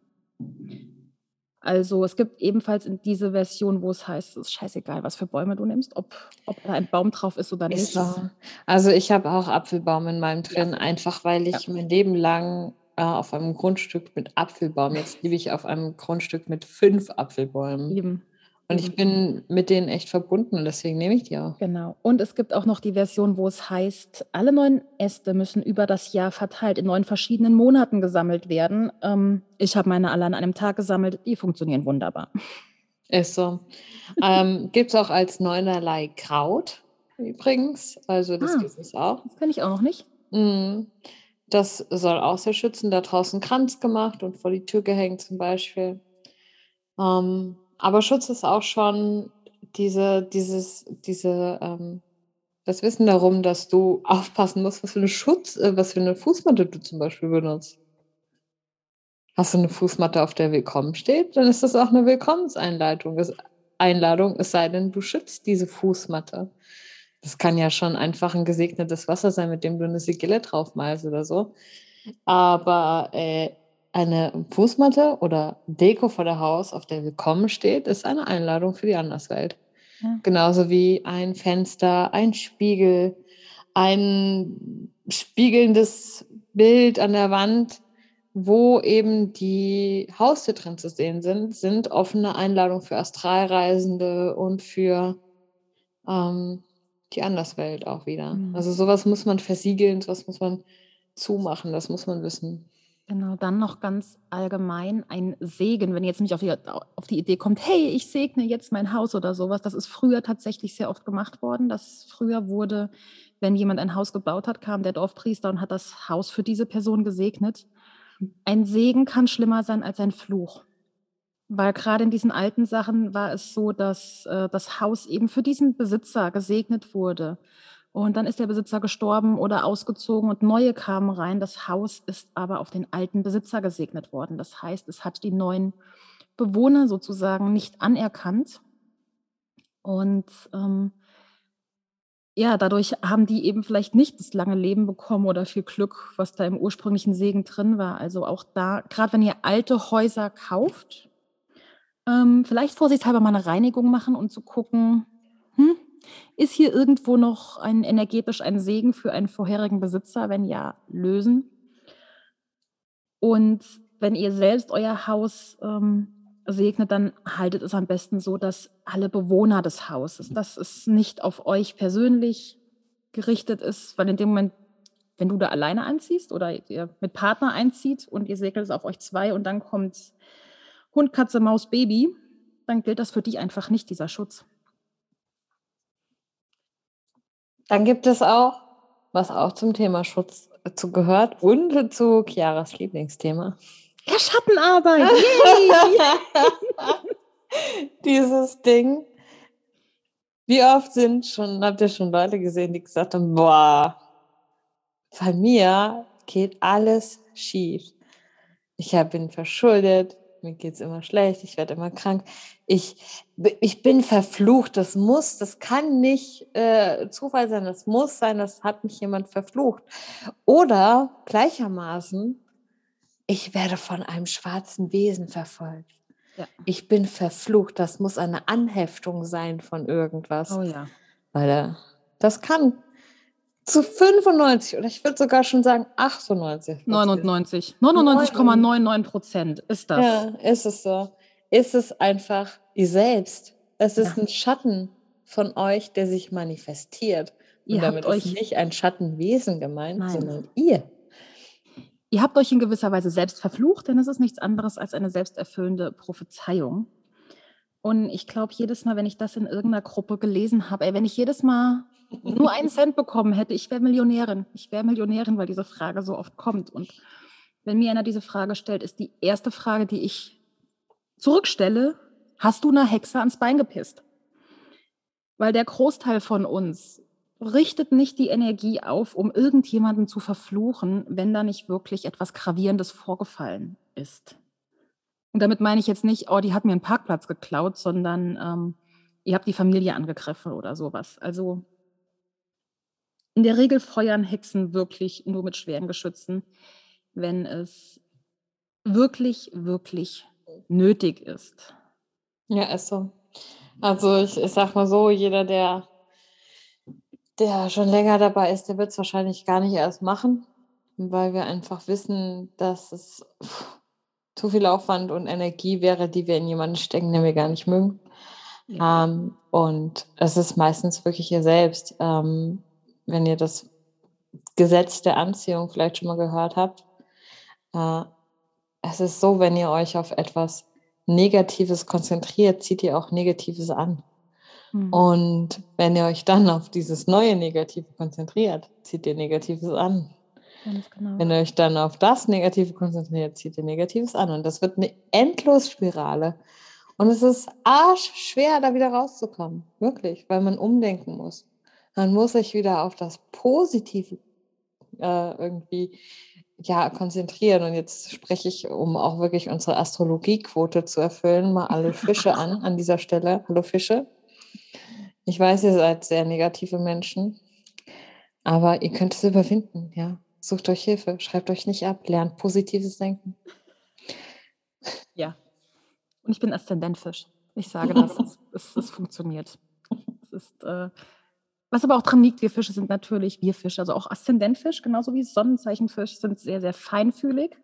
Also es gibt ebenfalls in diese Version, wo es heißt, es ist scheißegal, was für Bäume du nimmst, ob, ob da ein Baum drauf ist oder nicht. So. Also ich habe auch Apfelbaum in meinem drin, ja. einfach weil ich ja. mein Leben lang äh, auf einem Grundstück mit Apfelbaum, jetzt liebe ich auf einem Grundstück mit fünf Apfelbäumen. Eben. Und ich bin mit denen echt verbunden und deswegen nehme ich die auch. Genau. Und es gibt auch noch die Version, wo es heißt, alle neuen Äste müssen über das Jahr verteilt in neun verschiedenen Monaten gesammelt werden. Ähm, ich habe meine alle an einem Tag gesammelt. Die funktionieren wunderbar. Ist so. ähm, gibt es auch als neunerlei Kraut übrigens. Also das ah, gibt es auch. Das kenne ich auch noch nicht. Mm, das soll auch sehr schützen. Da draußen Kranz gemacht und vor die Tür gehängt zum Beispiel. Ähm, aber Schutz ist auch schon diese, dieses, diese, ähm, das Wissen darum, dass du aufpassen musst, was für eine Schutz, äh, was für eine Fußmatte du zum Beispiel benutzt. Hast du eine Fußmatte, auf der Willkommen steht, dann ist das auch eine Willkommenseinladung. Einladung, es sei denn, du schützt diese Fußmatte. Das kann ja schon einfach ein gesegnetes Wasser sein, mit dem du eine Sigille draufmalst oder so. Aber äh, eine Fußmatte oder Deko vor der Haus, auf der Willkommen steht, ist eine Einladung für die Anderswelt. Ja. Genauso wie ein Fenster, ein Spiegel, ein spiegelndes Bild an der Wand, wo eben die Haustür drin zu sehen sind, sind offene Einladungen für Astralreisende und für ähm, die Anderswelt auch wieder. Mhm. Also sowas muss man versiegeln, sowas muss man zumachen, das muss man wissen. Genau, dann noch ganz allgemein ein Segen, wenn ihr jetzt nicht auf die, auf die Idee kommt, hey, ich segne jetzt mein Haus oder sowas. Das ist früher tatsächlich sehr oft gemacht worden. Das früher wurde, wenn jemand ein Haus gebaut hat, kam der Dorfpriester und hat das Haus für diese Person gesegnet. Ein Segen kann schlimmer sein als ein Fluch. Weil gerade in diesen alten Sachen war es so, dass äh, das Haus eben für diesen Besitzer gesegnet wurde. Und dann ist der Besitzer gestorben oder ausgezogen und neue kamen rein. Das Haus ist aber auf den alten Besitzer gesegnet worden. Das heißt, es hat die neuen Bewohner sozusagen nicht anerkannt. Und ähm, ja, dadurch haben die eben vielleicht nicht das lange Leben bekommen oder viel Glück, was da im ursprünglichen Segen drin war. Also auch da, gerade wenn ihr alte Häuser kauft, ähm, vielleicht vorsichtshalber mal eine Reinigung machen und zu gucken, hm, ist hier irgendwo noch ein energetisch ein Segen für einen vorherigen Besitzer? Wenn ja, lösen. Und wenn ihr selbst euer Haus ähm, segnet, dann haltet es am besten so, dass alle Bewohner des Hauses, dass es nicht auf euch persönlich gerichtet ist, weil in dem Moment, wenn du da alleine anziehst oder ihr mit Partner einzieht und ihr segnet es auf euch zwei und dann kommt Hund, Katze, Maus, Baby, dann gilt das für dich einfach nicht, dieser Schutz. Dann gibt es auch, was auch zum Thema Schutz zu gehört und zu Chiaras Lieblingsthema. Ja, Schattenarbeit. Dieses Ding. Wie oft sind schon, habt ihr schon Leute gesehen, die gesagt haben, boah, bei mir geht alles schief. Ich bin verschuldet, mir geht es immer schlecht, ich werde immer krank. Ich, ich bin verflucht, das muss, das kann nicht äh, Zufall sein, das muss sein, das hat mich jemand verflucht. Oder gleichermaßen, ich werde von einem schwarzen Wesen verfolgt. Ja. Ich bin verflucht, das muss eine Anheftung sein von irgendwas. Oh ja. Weil das kann zu 95 oder ich würde sogar schon sagen 98. 99. 99,99 Prozent ist das. Ja, ist es so. Ist es einfach ihr selbst. Es ist ja. ein Schatten von euch, der sich manifestiert. Und ihr damit ist nicht ein Schattenwesen gemeint, Nein. sondern ihr. Ihr habt euch in gewisser Weise selbst verflucht, denn es ist nichts anderes als eine selbsterfüllende Prophezeiung. Und ich glaube, jedes Mal, wenn ich das in irgendeiner Gruppe gelesen habe, ey, wenn ich jedes Mal nur einen Cent bekommen hätte, ich wäre Millionärin. Ich wäre Millionärin, weil diese Frage so oft kommt. Und wenn mir einer diese Frage stellt, ist die erste Frage, die ich zurückstelle, hast du einer Hexe ans Bein gepisst. Weil der Großteil von uns richtet nicht die Energie auf, um irgendjemanden zu verfluchen, wenn da nicht wirklich etwas Gravierendes vorgefallen ist. Und damit meine ich jetzt nicht, oh, die hat mir einen Parkplatz geklaut, sondern ähm, ihr habt die Familie angegriffen oder sowas. Also in der Regel feuern Hexen wirklich nur mit schweren Geschützen, wenn es wirklich, wirklich nötig ist. Ja, ist so. Also ich, ich sag mal so, jeder, der, der schon länger dabei ist, der wird es wahrscheinlich gar nicht erst machen, weil wir einfach wissen, dass es zu viel Aufwand und Energie wäre, die wir in jemanden stecken, den wir gar nicht mögen. Ja. Ähm, und es ist meistens wirklich ihr selbst. Ähm, wenn ihr das Gesetz der Anziehung vielleicht schon mal gehört habt, äh, es ist so, wenn ihr euch auf etwas Negatives konzentriert, zieht ihr auch Negatives an. Mhm. Und wenn ihr euch dann auf dieses neue Negative konzentriert, zieht ihr Negatives an. Genau. Wenn ihr euch dann auf das Negative konzentriert, zieht ihr Negatives an. Und das wird eine Endlosspirale. Und es ist arschschwer, da wieder rauszukommen. Wirklich, weil man umdenken muss. Man muss sich wieder auf das Positive äh, irgendwie ja, konzentrieren. Und jetzt spreche ich, um auch wirklich unsere Astrologiequote zu erfüllen, mal alle Fische an, an dieser Stelle. Hallo Fische. Ich weiß, ihr seid sehr negative Menschen, aber ihr könnt es überwinden, ja. Sucht euch Hilfe, schreibt euch nicht ab, lernt positives Denken. Ja. Und ich bin Aszendentfisch. Ich sage das, es, es, es funktioniert. Es ist äh, was aber auch dran liegt, wir Fische sind natürlich, wir Fische, also auch Aszendentfisch, genauso wie Sonnenzeichenfisch, sind sehr, sehr feinfühlig.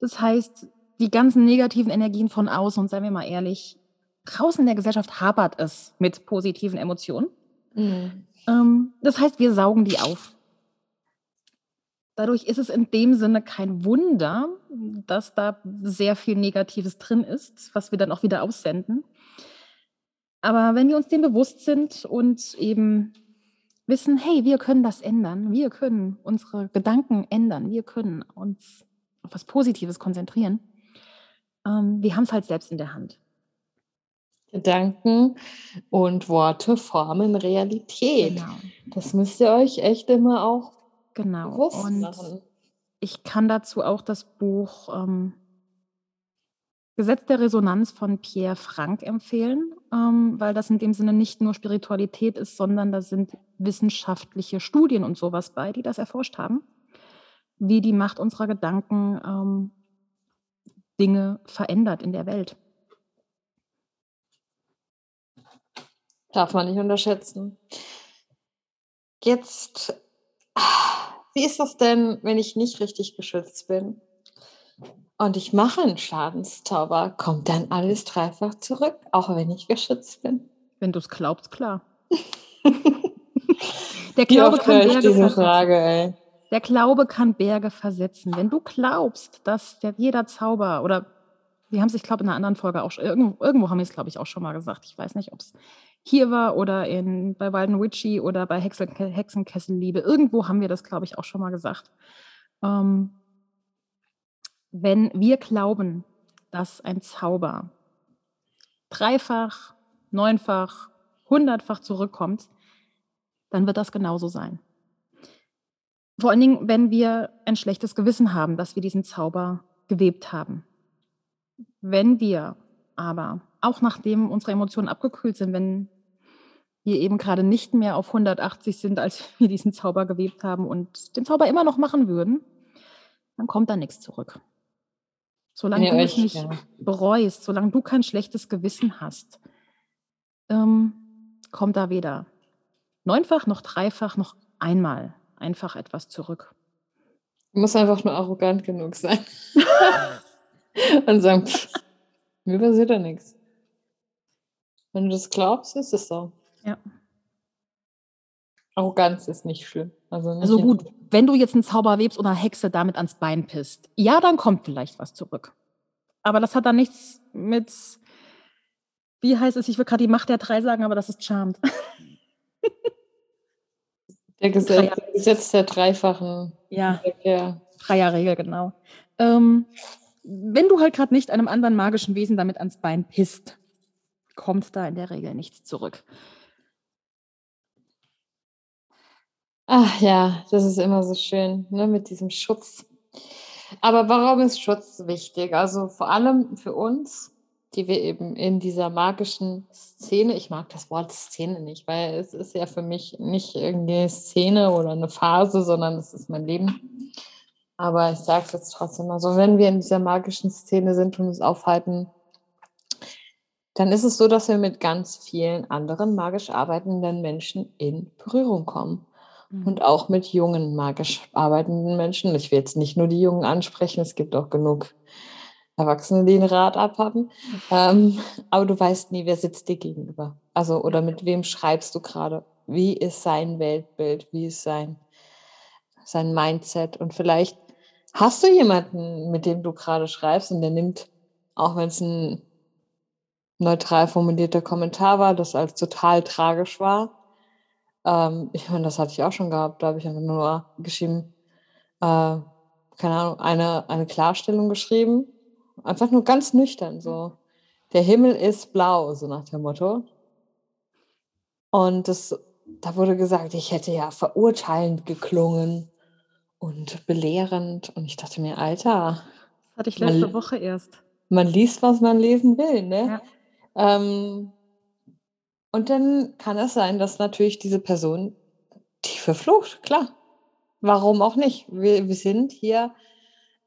Das heißt, die ganzen negativen Energien von außen, und seien wir mal ehrlich, draußen in der Gesellschaft hapert es mit positiven Emotionen. Mhm. Ähm, das heißt, wir saugen die auf. Dadurch ist es in dem Sinne kein Wunder, dass da sehr viel Negatives drin ist, was wir dann auch wieder aussenden. Aber wenn wir uns dem bewusst sind und eben wissen, hey, wir können das ändern, wir können unsere Gedanken ändern, wir können uns auf was Positives konzentrieren, ähm, wir haben es halt selbst in der Hand. Gedanken und Worte formen Realität. Genau. Das müsst ihr euch echt immer auch genau. bewusst und machen. Ich kann dazu auch das Buch ähm, Gesetz der Resonanz von Pierre Frank empfehlen, ähm, weil das in dem Sinne nicht nur Spiritualität ist, sondern da sind wissenschaftliche Studien und sowas bei, die das erforscht haben, wie die Macht unserer Gedanken ähm, Dinge verändert in der Welt. Darf man nicht unterschätzen. Jetzt, wie ist das denn, wenn ich nicht richtig geschützt bin? Und ich mache einen Schadenszauber, kommt dann alles dreifach zurück, auch wenn ich geschützt bin. Wenn du es glaubst, klar. Der Glaube kann Berge diese versetzen. Frage. Der Glaube kann Berge versetzen. Wenn du glaubst, dass der, jeder Zauber oder wir haben es, ich glaube, in einer anderen Folge auch schon, irgendwo, irgendwo haben wir es, glaube ich, auch schon mal gesagt. Ich weiß nicht, ob es hier war oder in, bei Walden Witchy oder bei Hexen, Hexenkesselliebe. Irgendwo haben wir das, glaube ich, auch schon mal gesagt. Ähm, wenn wir glauben, dass ein Zauber dreifach, neunfach, hundertfach zurückkommt, dann wird das genauso sein. Vor allen Dingen, wenn wir ein schlechtes Gewissen haben, dass wir diesen Zauber gewebt haben. Wenn wir aber, auch nachdem unsere Emotionen abgekühlt sind, wenn wir eben gerade nicht mehr auf 180 sind, als wir diesen Zauber gewebt haben und den Zauber immer noch machen würden, dann kommt da nichts zurück. Solange ja, du es nicht ja. bereust, solange du kein schlechtes Gewissen hast, ähm, kommt da weder neunfach noch dreifach noch einmal einfach etwas zurück. Du musst einfach nur arrogant genug sein. Und sagen, pff, mir passiert da nichts. Wenn du das glaubst, ist es so. Ja. Arroganz ist nicht schlimm. Also, nicht also gut, wenn du jetzt einen Zauber webst oder Hexe damit ans Bein pisst, ja, dann kommt vielleicht was zurück. Aber das hat dann nichts mit, wie heißt es, ich will gerade die Macht der drei sagen, aber das ist Charmed. Der Gesetz, Gesetz der dreifachen. Ja, ja. Dreierregel, genau. Ähm, wenn du halt gerade nicht einem anderen magischen Wesen damit ans Bein pisst, kommt da in der Regel nichts zurück. Ach ja, das ist immer so schön, ne, mit diesem Schutz. Aber warum ist Schutz wichtig? Also vor allem für uns, die wir eben in dieser magischen Szene, ich mag das Wort Szene nicht, weil es ist ja für mich nicht irgendwie eine Szene oder eine Phase, sondern es ist mein Leben. Aber ich sage es jetzt trotzdem mal so, wenn wir in dieser magischen Szene sind und uns aufhalten, dann ist es so, dass wir mit ganz vielen anderen magisch arbeitenden Menschen in Berührung kommen. Mhm. Und auch mit jungen magisch arbeitenden Menschen. Ich will jetzt nicht nur die Jungen ansprechen, es gibt auch genug Erwachsene, die ein Rad abhaben. Ähm, aber du weißt nie, wer sitzt dir gegenüber. Also, oder mit wem schreibst du gerade? Wie ist sein Weltbild? Wie ist sein, sein Mindset? Und vielleicht hast du jemanden, mit dem du gerade schreibst und der nimmt, auch wenn es ein neutral formulierter Kommentar war, das als total tragisch war. Ähm, ich meine, das hatte ich auch schon gehabt. Da habe ich einfach nur geschrieben, äh, keine Ahnung, eine, eine Klarstellung geschrieben. Einfach nur ganz nüchtern, so. Der Himmel ist blau, so nach dem Motto. Und das, da wurde gesagt, ich hätte ja verurteilend geklungen und belehrend. Und ich dachte mir, Alter. Das hatte ich letzte man, Woche erst. Man liest, was man lesen will, ne? Ja. Ähm, und dann kann es sein, dass natürlich diese Person die verflucht, klar. Warum auch nicht? Wir, wir sind hier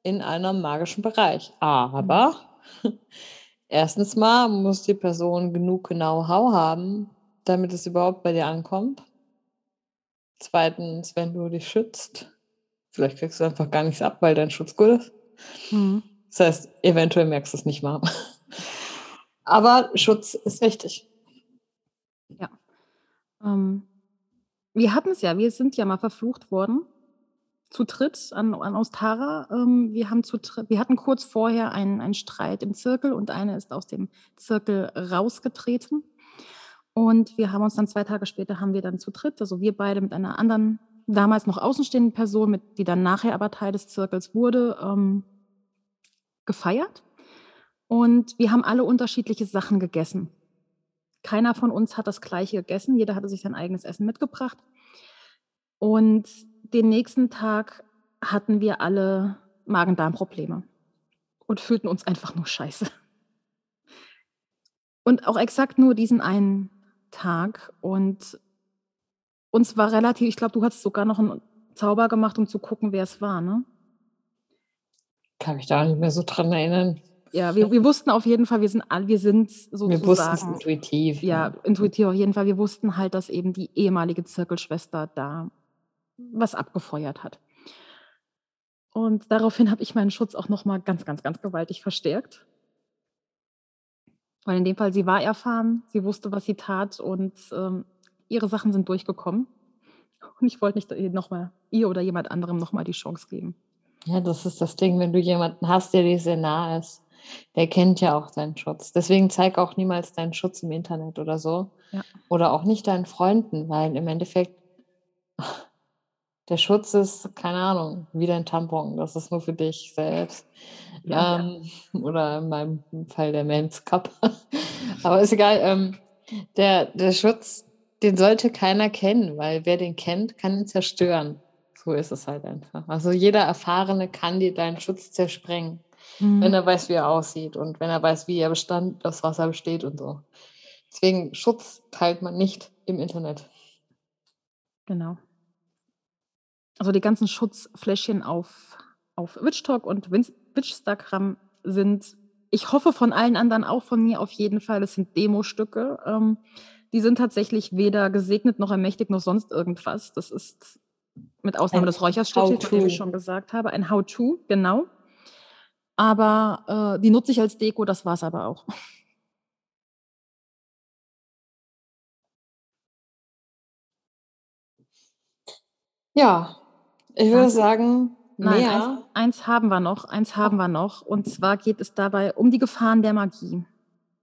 in einem magischen Bereich. Aber mhm. erstens mal muss die Person genug Know-how haben, damit es überhaupt bei dir ankommt. Zweitens, wenn du dich schützt, vielleicht kriegst du einfach gar nichts ab, weil dein Schutz gut ist. Mhm. Das heißt, eventuell merkst du es nicht mal. Aber Schutz ist wichtig. Ja. Ähm, wir hatten es ja, wir sind ja mal verflucht worden. Zu dritt an, an Ostara. Ähm, wir, haben zu, wir hatten kurz vorher einen, einen Streit im Zirkel und eine ist aus dem Zirkel rausgetreten. Und wir haben uns dann zwei Tage später haben wir dann zu dritt, also wir beide mit einer anderen, damals noch außenstehenden Person, mit, die dann nachher aber Teil des Zirkels wurde, ähm, gefeiert. Und wir haben alle unterschiedliche Sachen gegessen. Keiner von uns hat das gleiche gegessen, jeder hatte sich sein eigenes Essen mitgebracht. Und den nächsten Tag hatten wir alle Magen-Darm-Probleme und fühlten uns einfach nur scheiße. Und auch exakt nur diesen einen Tag. Und uns war relativ, ich glaube, du hast sogar noch einen Zauber gemacht, um zu gucken, wer es war, ne? Kann mich da nicht mehr so dran erinnern. Ja, wir, wir wussten auf jeden Fall, wir sind all, wir sind sozusagen. Wir wussten es intuitiv. Ja, intuitiv auf jeden Fall. Wir wussten halt, dass eben die ehemalige Zirkelschwester da was abgefeuert hat. Und daraufhin habe ich meinen Schutz auch nochmal ganz, ganz, ganz gewaltig verstärkt. Weil in dem Fall, sie war erfahren, sie wusste, was sie tat und ähm, ihre Sachen sind durchgekommen. Und ich wollte nicht nochmal ihr oder jemand anderem nochmal die Chance geben. Ja, das ist das Ding, wenn du jemanden hast, der dir sehr nah ist der kennt ja auch seinen Schutz. Deswegen zeig auch niemals deinen Schutz im Internet oder so. Ja. Oder auch nicht deinen Freunden, weil im Endeffekt der Schutz ist, keine Ahnung, wie dein Tampon. Das ist nur für dich selbst. Ja, ähm, ja. Oder in meinem Fall der Men's Cup. Aber ist egal. Ähm, der, der Schutz, den sollte keiner kennen, weil wer den kennt, kann ihn zerstören. So ist es halt einfach. Also jeder Erfahrene kann dir deinen Schutz zersprengen mhm. wenn er weiß, wie er aussieht und wenn er weiß, wie er bestand, aus was er besteht und so. Deswegen Schutz teilt man nicht im Internet. Genau. Also die ganzen Schutzfläschchen auf, auf Witchtalk und Witchstagram sind, ich hoffe von allen anderen auch von mir auf jeden Fall, es sind Demo-Stücke. Ähm, die sind tatsächlich weder gesegnet noch ermächtigt noch sonst irgendwas. Das ist mit Ausnahme ein des Räucherstößchens, von dem ich schon gesagt habe, ein How-To, genau. Aber äh, die nutze ich als Deko, das war es aber auch. Ja, ich würde sagen, Nein, mehr. Eins, eins, haben wir noch, eins haben wir noch. Und zwar geht es dabei um die Gefahren der Magie.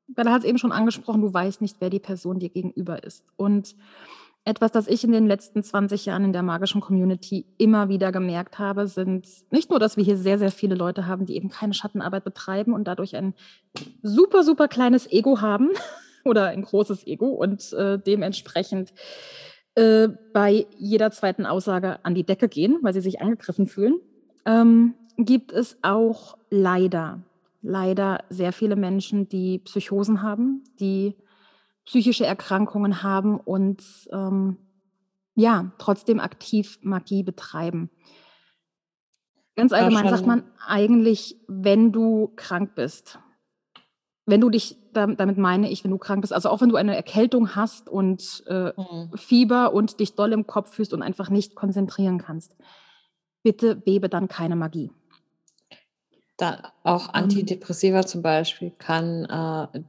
Weil er hat es eben schon angesprochen, du weißt nicht, wer die Person dir gegenüber ist. Und etwas, das ich in den letzten 20 Jahren in der magischen Community immer wieder gemerkt habe, sind nicht nur, dass wir hier sehr, sehr viele Leute haben, die eben keine Schattenarbeit betreiben und dadurch ein super, super kleines Ego haben oder ein großes Ego und äh, dementsprechend äh, bei jeder zweiten Aussage an die Decke gehen, weil sie sich angegriffen fühlen, ähm, gibt es auch leider, leider sehr viele Menschen, die Psychosen haben, die psychische Erkrankungen haben und ähm, ja, trotzdem aktiv Magie betreiben. Ganz allgemein sagt man eigentlich, wenn du krank bist, wenn du dich, damit meine ich, wenn du krank bist, also auch wenn du eine Erkältung hast und äh, mhm. Fieber und dich doll im Kopf fühlst und einfach nicht konzentrieren kannst, bitte bebe dann keine Magie. Da auch ähm. Antidepressiva zum Beispiel kann äh,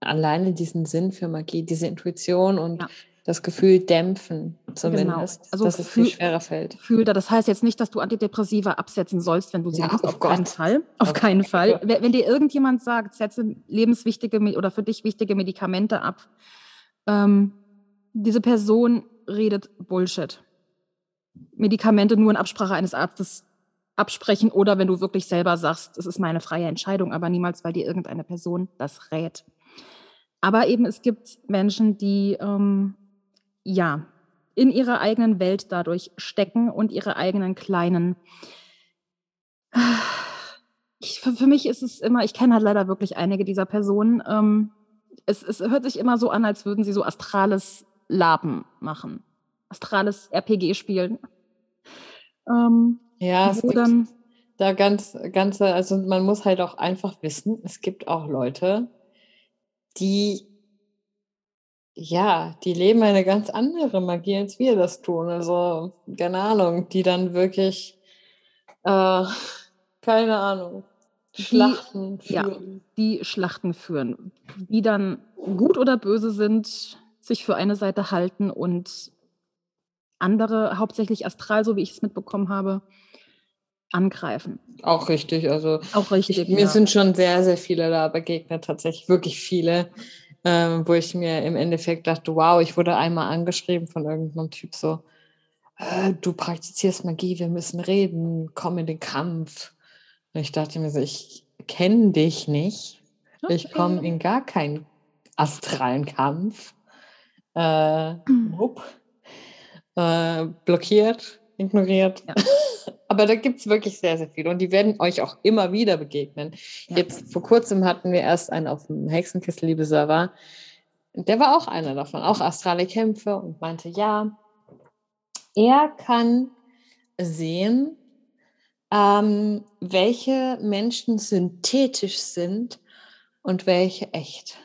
alleine diesen Sinn für Magie, diese Intuition und ja. das Gefühl dämpfen, genau. zumindest, genau. also dass es viel schwerer fällt. Fühl da. Das heißt jetzt nicht, dass du Antidepressiva absetzen sollst, wenn du sie ja, hast. Auf, auf keinen Fall. Auf, auf keinen Fall. Wenn, wenn dir irgendjemand sagt, setze lebenswichtige oder für dich wichtige Medikamente ab, ähm, diese Person redet Bullshit. Medikamente nur in Absprache eines Arztes absprechen oder wenn du wirklich selber sagst, es ist meine freie Entscheidung, aber niemals, weil dir irgendeine Person das rät. Aber eben es gibt Menschen, die ähm, ja in ihrer eigenen Welt dadurch stecken und ihre eigenen kleinen. Ich, für, für, mich ist es immer, ich kenne halt leider wirklich einige dieser Personen. Ähm, es, es hört sich immer so an, als würden sie so astrales Laben machen, astrales RPG spielen. Ähm, ja, es gibt da ganz, ganze, also man muss halt auch einfach wissen, es gibt auch Leute, die, ja, die leben eine ganz andere Magie, als wir das tun. Also, keine Ahnung, die dann wirklich, äh, keine Ahnung, Schlachten die, führen. Ja, die Schlachten führen. Die dann gut oder böse sind, sich für eine Seite halten und andere, hauptsächlich astral, so wie ich es mitbekommen habe, angreifen. Auch richtig, also auch richtig. Ich, mir ja. sind schon sehr, sehr viele da begegnet, tatsächlich wirklich viele, ähm, wo ich mir im Endeffekt dachte, wow, ich wurde einmal angeschrieben von irgendeinem Typ so, äh, du praktizierst Magie, wir müssen reden, komm in den Kampf. Und ich dachte mir so, ich kenne dich nicht, okay. ich komme in gar keinen astralen Kampf. Äh, äh, blockiert, ignoriert. Ja. Aber da gibt es wirklich sehr, sehr viele und die werden euch auch immer wieder begegnen. Ja. Jetzt vor kurzem hatten wir erst einen auf dem Hexenkessel, liebe Server. Der war auch einer davon, auch astrale Kämpfe und meinte, ja, er kann sehen, ähm, welche Menschen synthetisch sind und welche echt.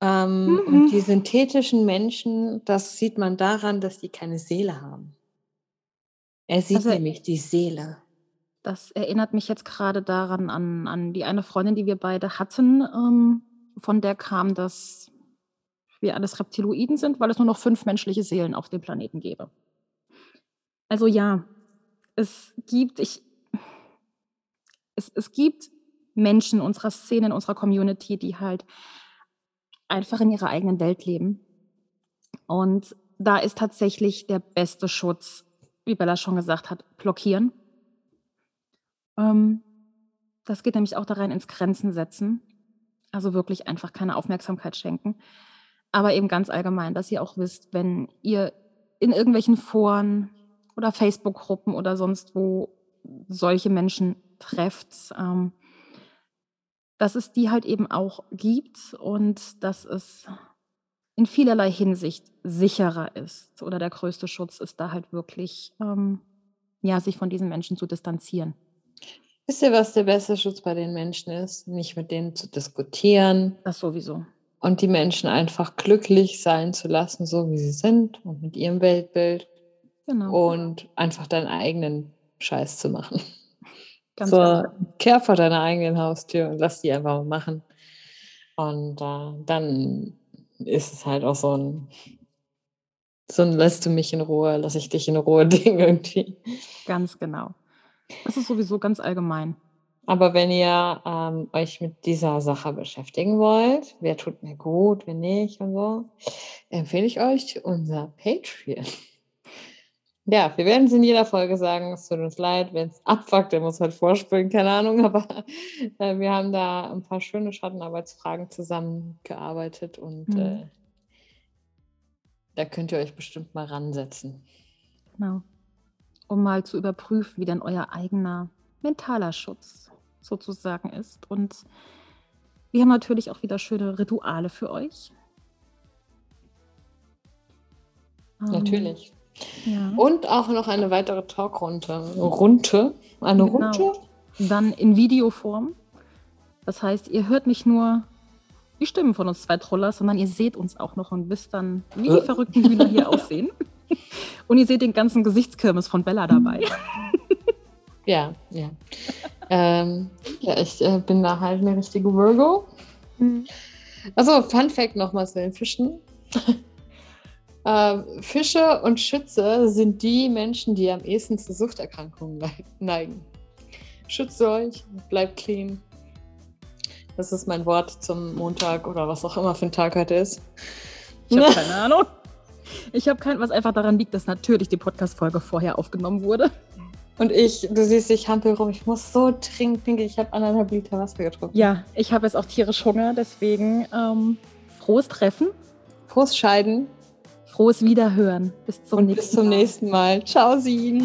Ähm, mhm. Und die synthetischen Menschen, das sieht man daran, dass die keine Seele haben. Er sieht also, nämlich die Seele. Das erinnert mich jetzt gerade daran an, an die eine Freundin, die wir beide hatten, ähm, von der kam, dass wir alles Reptiloiden sind, weil es nur noch fünf menschliche Seelen auf dem Planeten gäbe. Also ja, es gibt, ich, es, es gibt Menschen in unserer Szene, in unserer Community, die halt einfach in ihrer eigenen Welt leben. Und da ist tatsächlich der beste Schutz wie Bella schon gesagt hat, blockieren. Ähm, das geht nämlich auch da rein ins Grenzen setzen. Also wirklich einfach keine Aufmerksamkeit schenken. Aber eben ganz allgemein, dass ihr auch wisst, wenn ihr in irgendwelchen Foren oder Facebook-Gruppen oder sonst wo solche Menschen trefft, ähm, dass es die halt eben auch gibt und dass es in vielerlei Hinsicht sicherer ist oder der größte Schutz ist da halt wirklich, ähm, ja, sich von diesen Menschen zu distanzieren. Wisst ihr, was der beste Schutz bei den Menschen ist? Nicht mit denen zu diskutieren. Das sowieso. Und die Menschen einfach glücklich sein zu lassen, so wie sie sind und mit ihrem Weltbild. Genau. Und einfach deinen eigenen Scheiß zu machen. Ganz so, genau. kehr vor deiner eigenen Haustür und lass die einfach machen. Und äh, dann ist es halt auch so ein, so ein lässt du mich in Ruhe, lass ich dich in Ruhe Ding irgendwie. Ganz genau. Das ist sowieso ganz allgemein. Aber wenn ihr ähm, euch mit dieser Sache beschäftigen wollt, wer tut mir gut, wer nicht und so, empfehle ich euch unser Patreon. Ja, wir werden es in jeder Folge sagen. Es tut uns leid, wenn es abfuckt, der muss halt vorspringen, keine Ahnung. Aber äh, wir haben da ein paar schöne Schattenarbeitsfragen zusammengearbeitet und mhm. äh, da könnt ihr euch bestimmt mal ransetzen. Genau. Um mal zu überprüfen, wie dann euer eigener mentaler Schutz sozusagen ist. Und wir haben natürlich auch wieder schöne Rituale für euch. Natürlich. Ja. Und auch noch eine weitere Talkrunde. Runde. Eine genau. Runde? Dann in Videoform. Das heißt, ihr hört nicht nur die Stimmen von uns zwei Trollers, sondern ihr seht uns auch noch und wisst dann, wie die äh. verrückten Hühner hier aussehen. Und ihr seht den ganzen Gesichtskirmes von Bella dabei. Ja, ja. ähm, ja, ich äh, bin da halt eine richtige Virgo. Mhm. Also, Fun Fact nochmal zu den Fischen. Ähm, Fische und Schütze sind die Menschen, die am ehesten zu Suchterkrankungen neigen. Schütze euch, bleibt clean. Das ist mein Wort zum Montag oder was auch immer für ein Tag heute ist. Ich habe keine Ahnung. Ich habe kein, was einfach daran liegt, dass natürlich die Podcast-Folge vorher aufgenommen wurde. Und ich, du siehst, ich hampel rum. Ich muss so trinken. Ich habe anderthalb Liter Wasser getrunken. Ja, ich habe jetzt auch tierisch Hunger. Deswegen ähm, frohes Treffen. Frohes Scheiden. Frohes Wiederhören. Bis zum, nächsten, bis zum Mal. nächsten Mal. Ciao, Sie.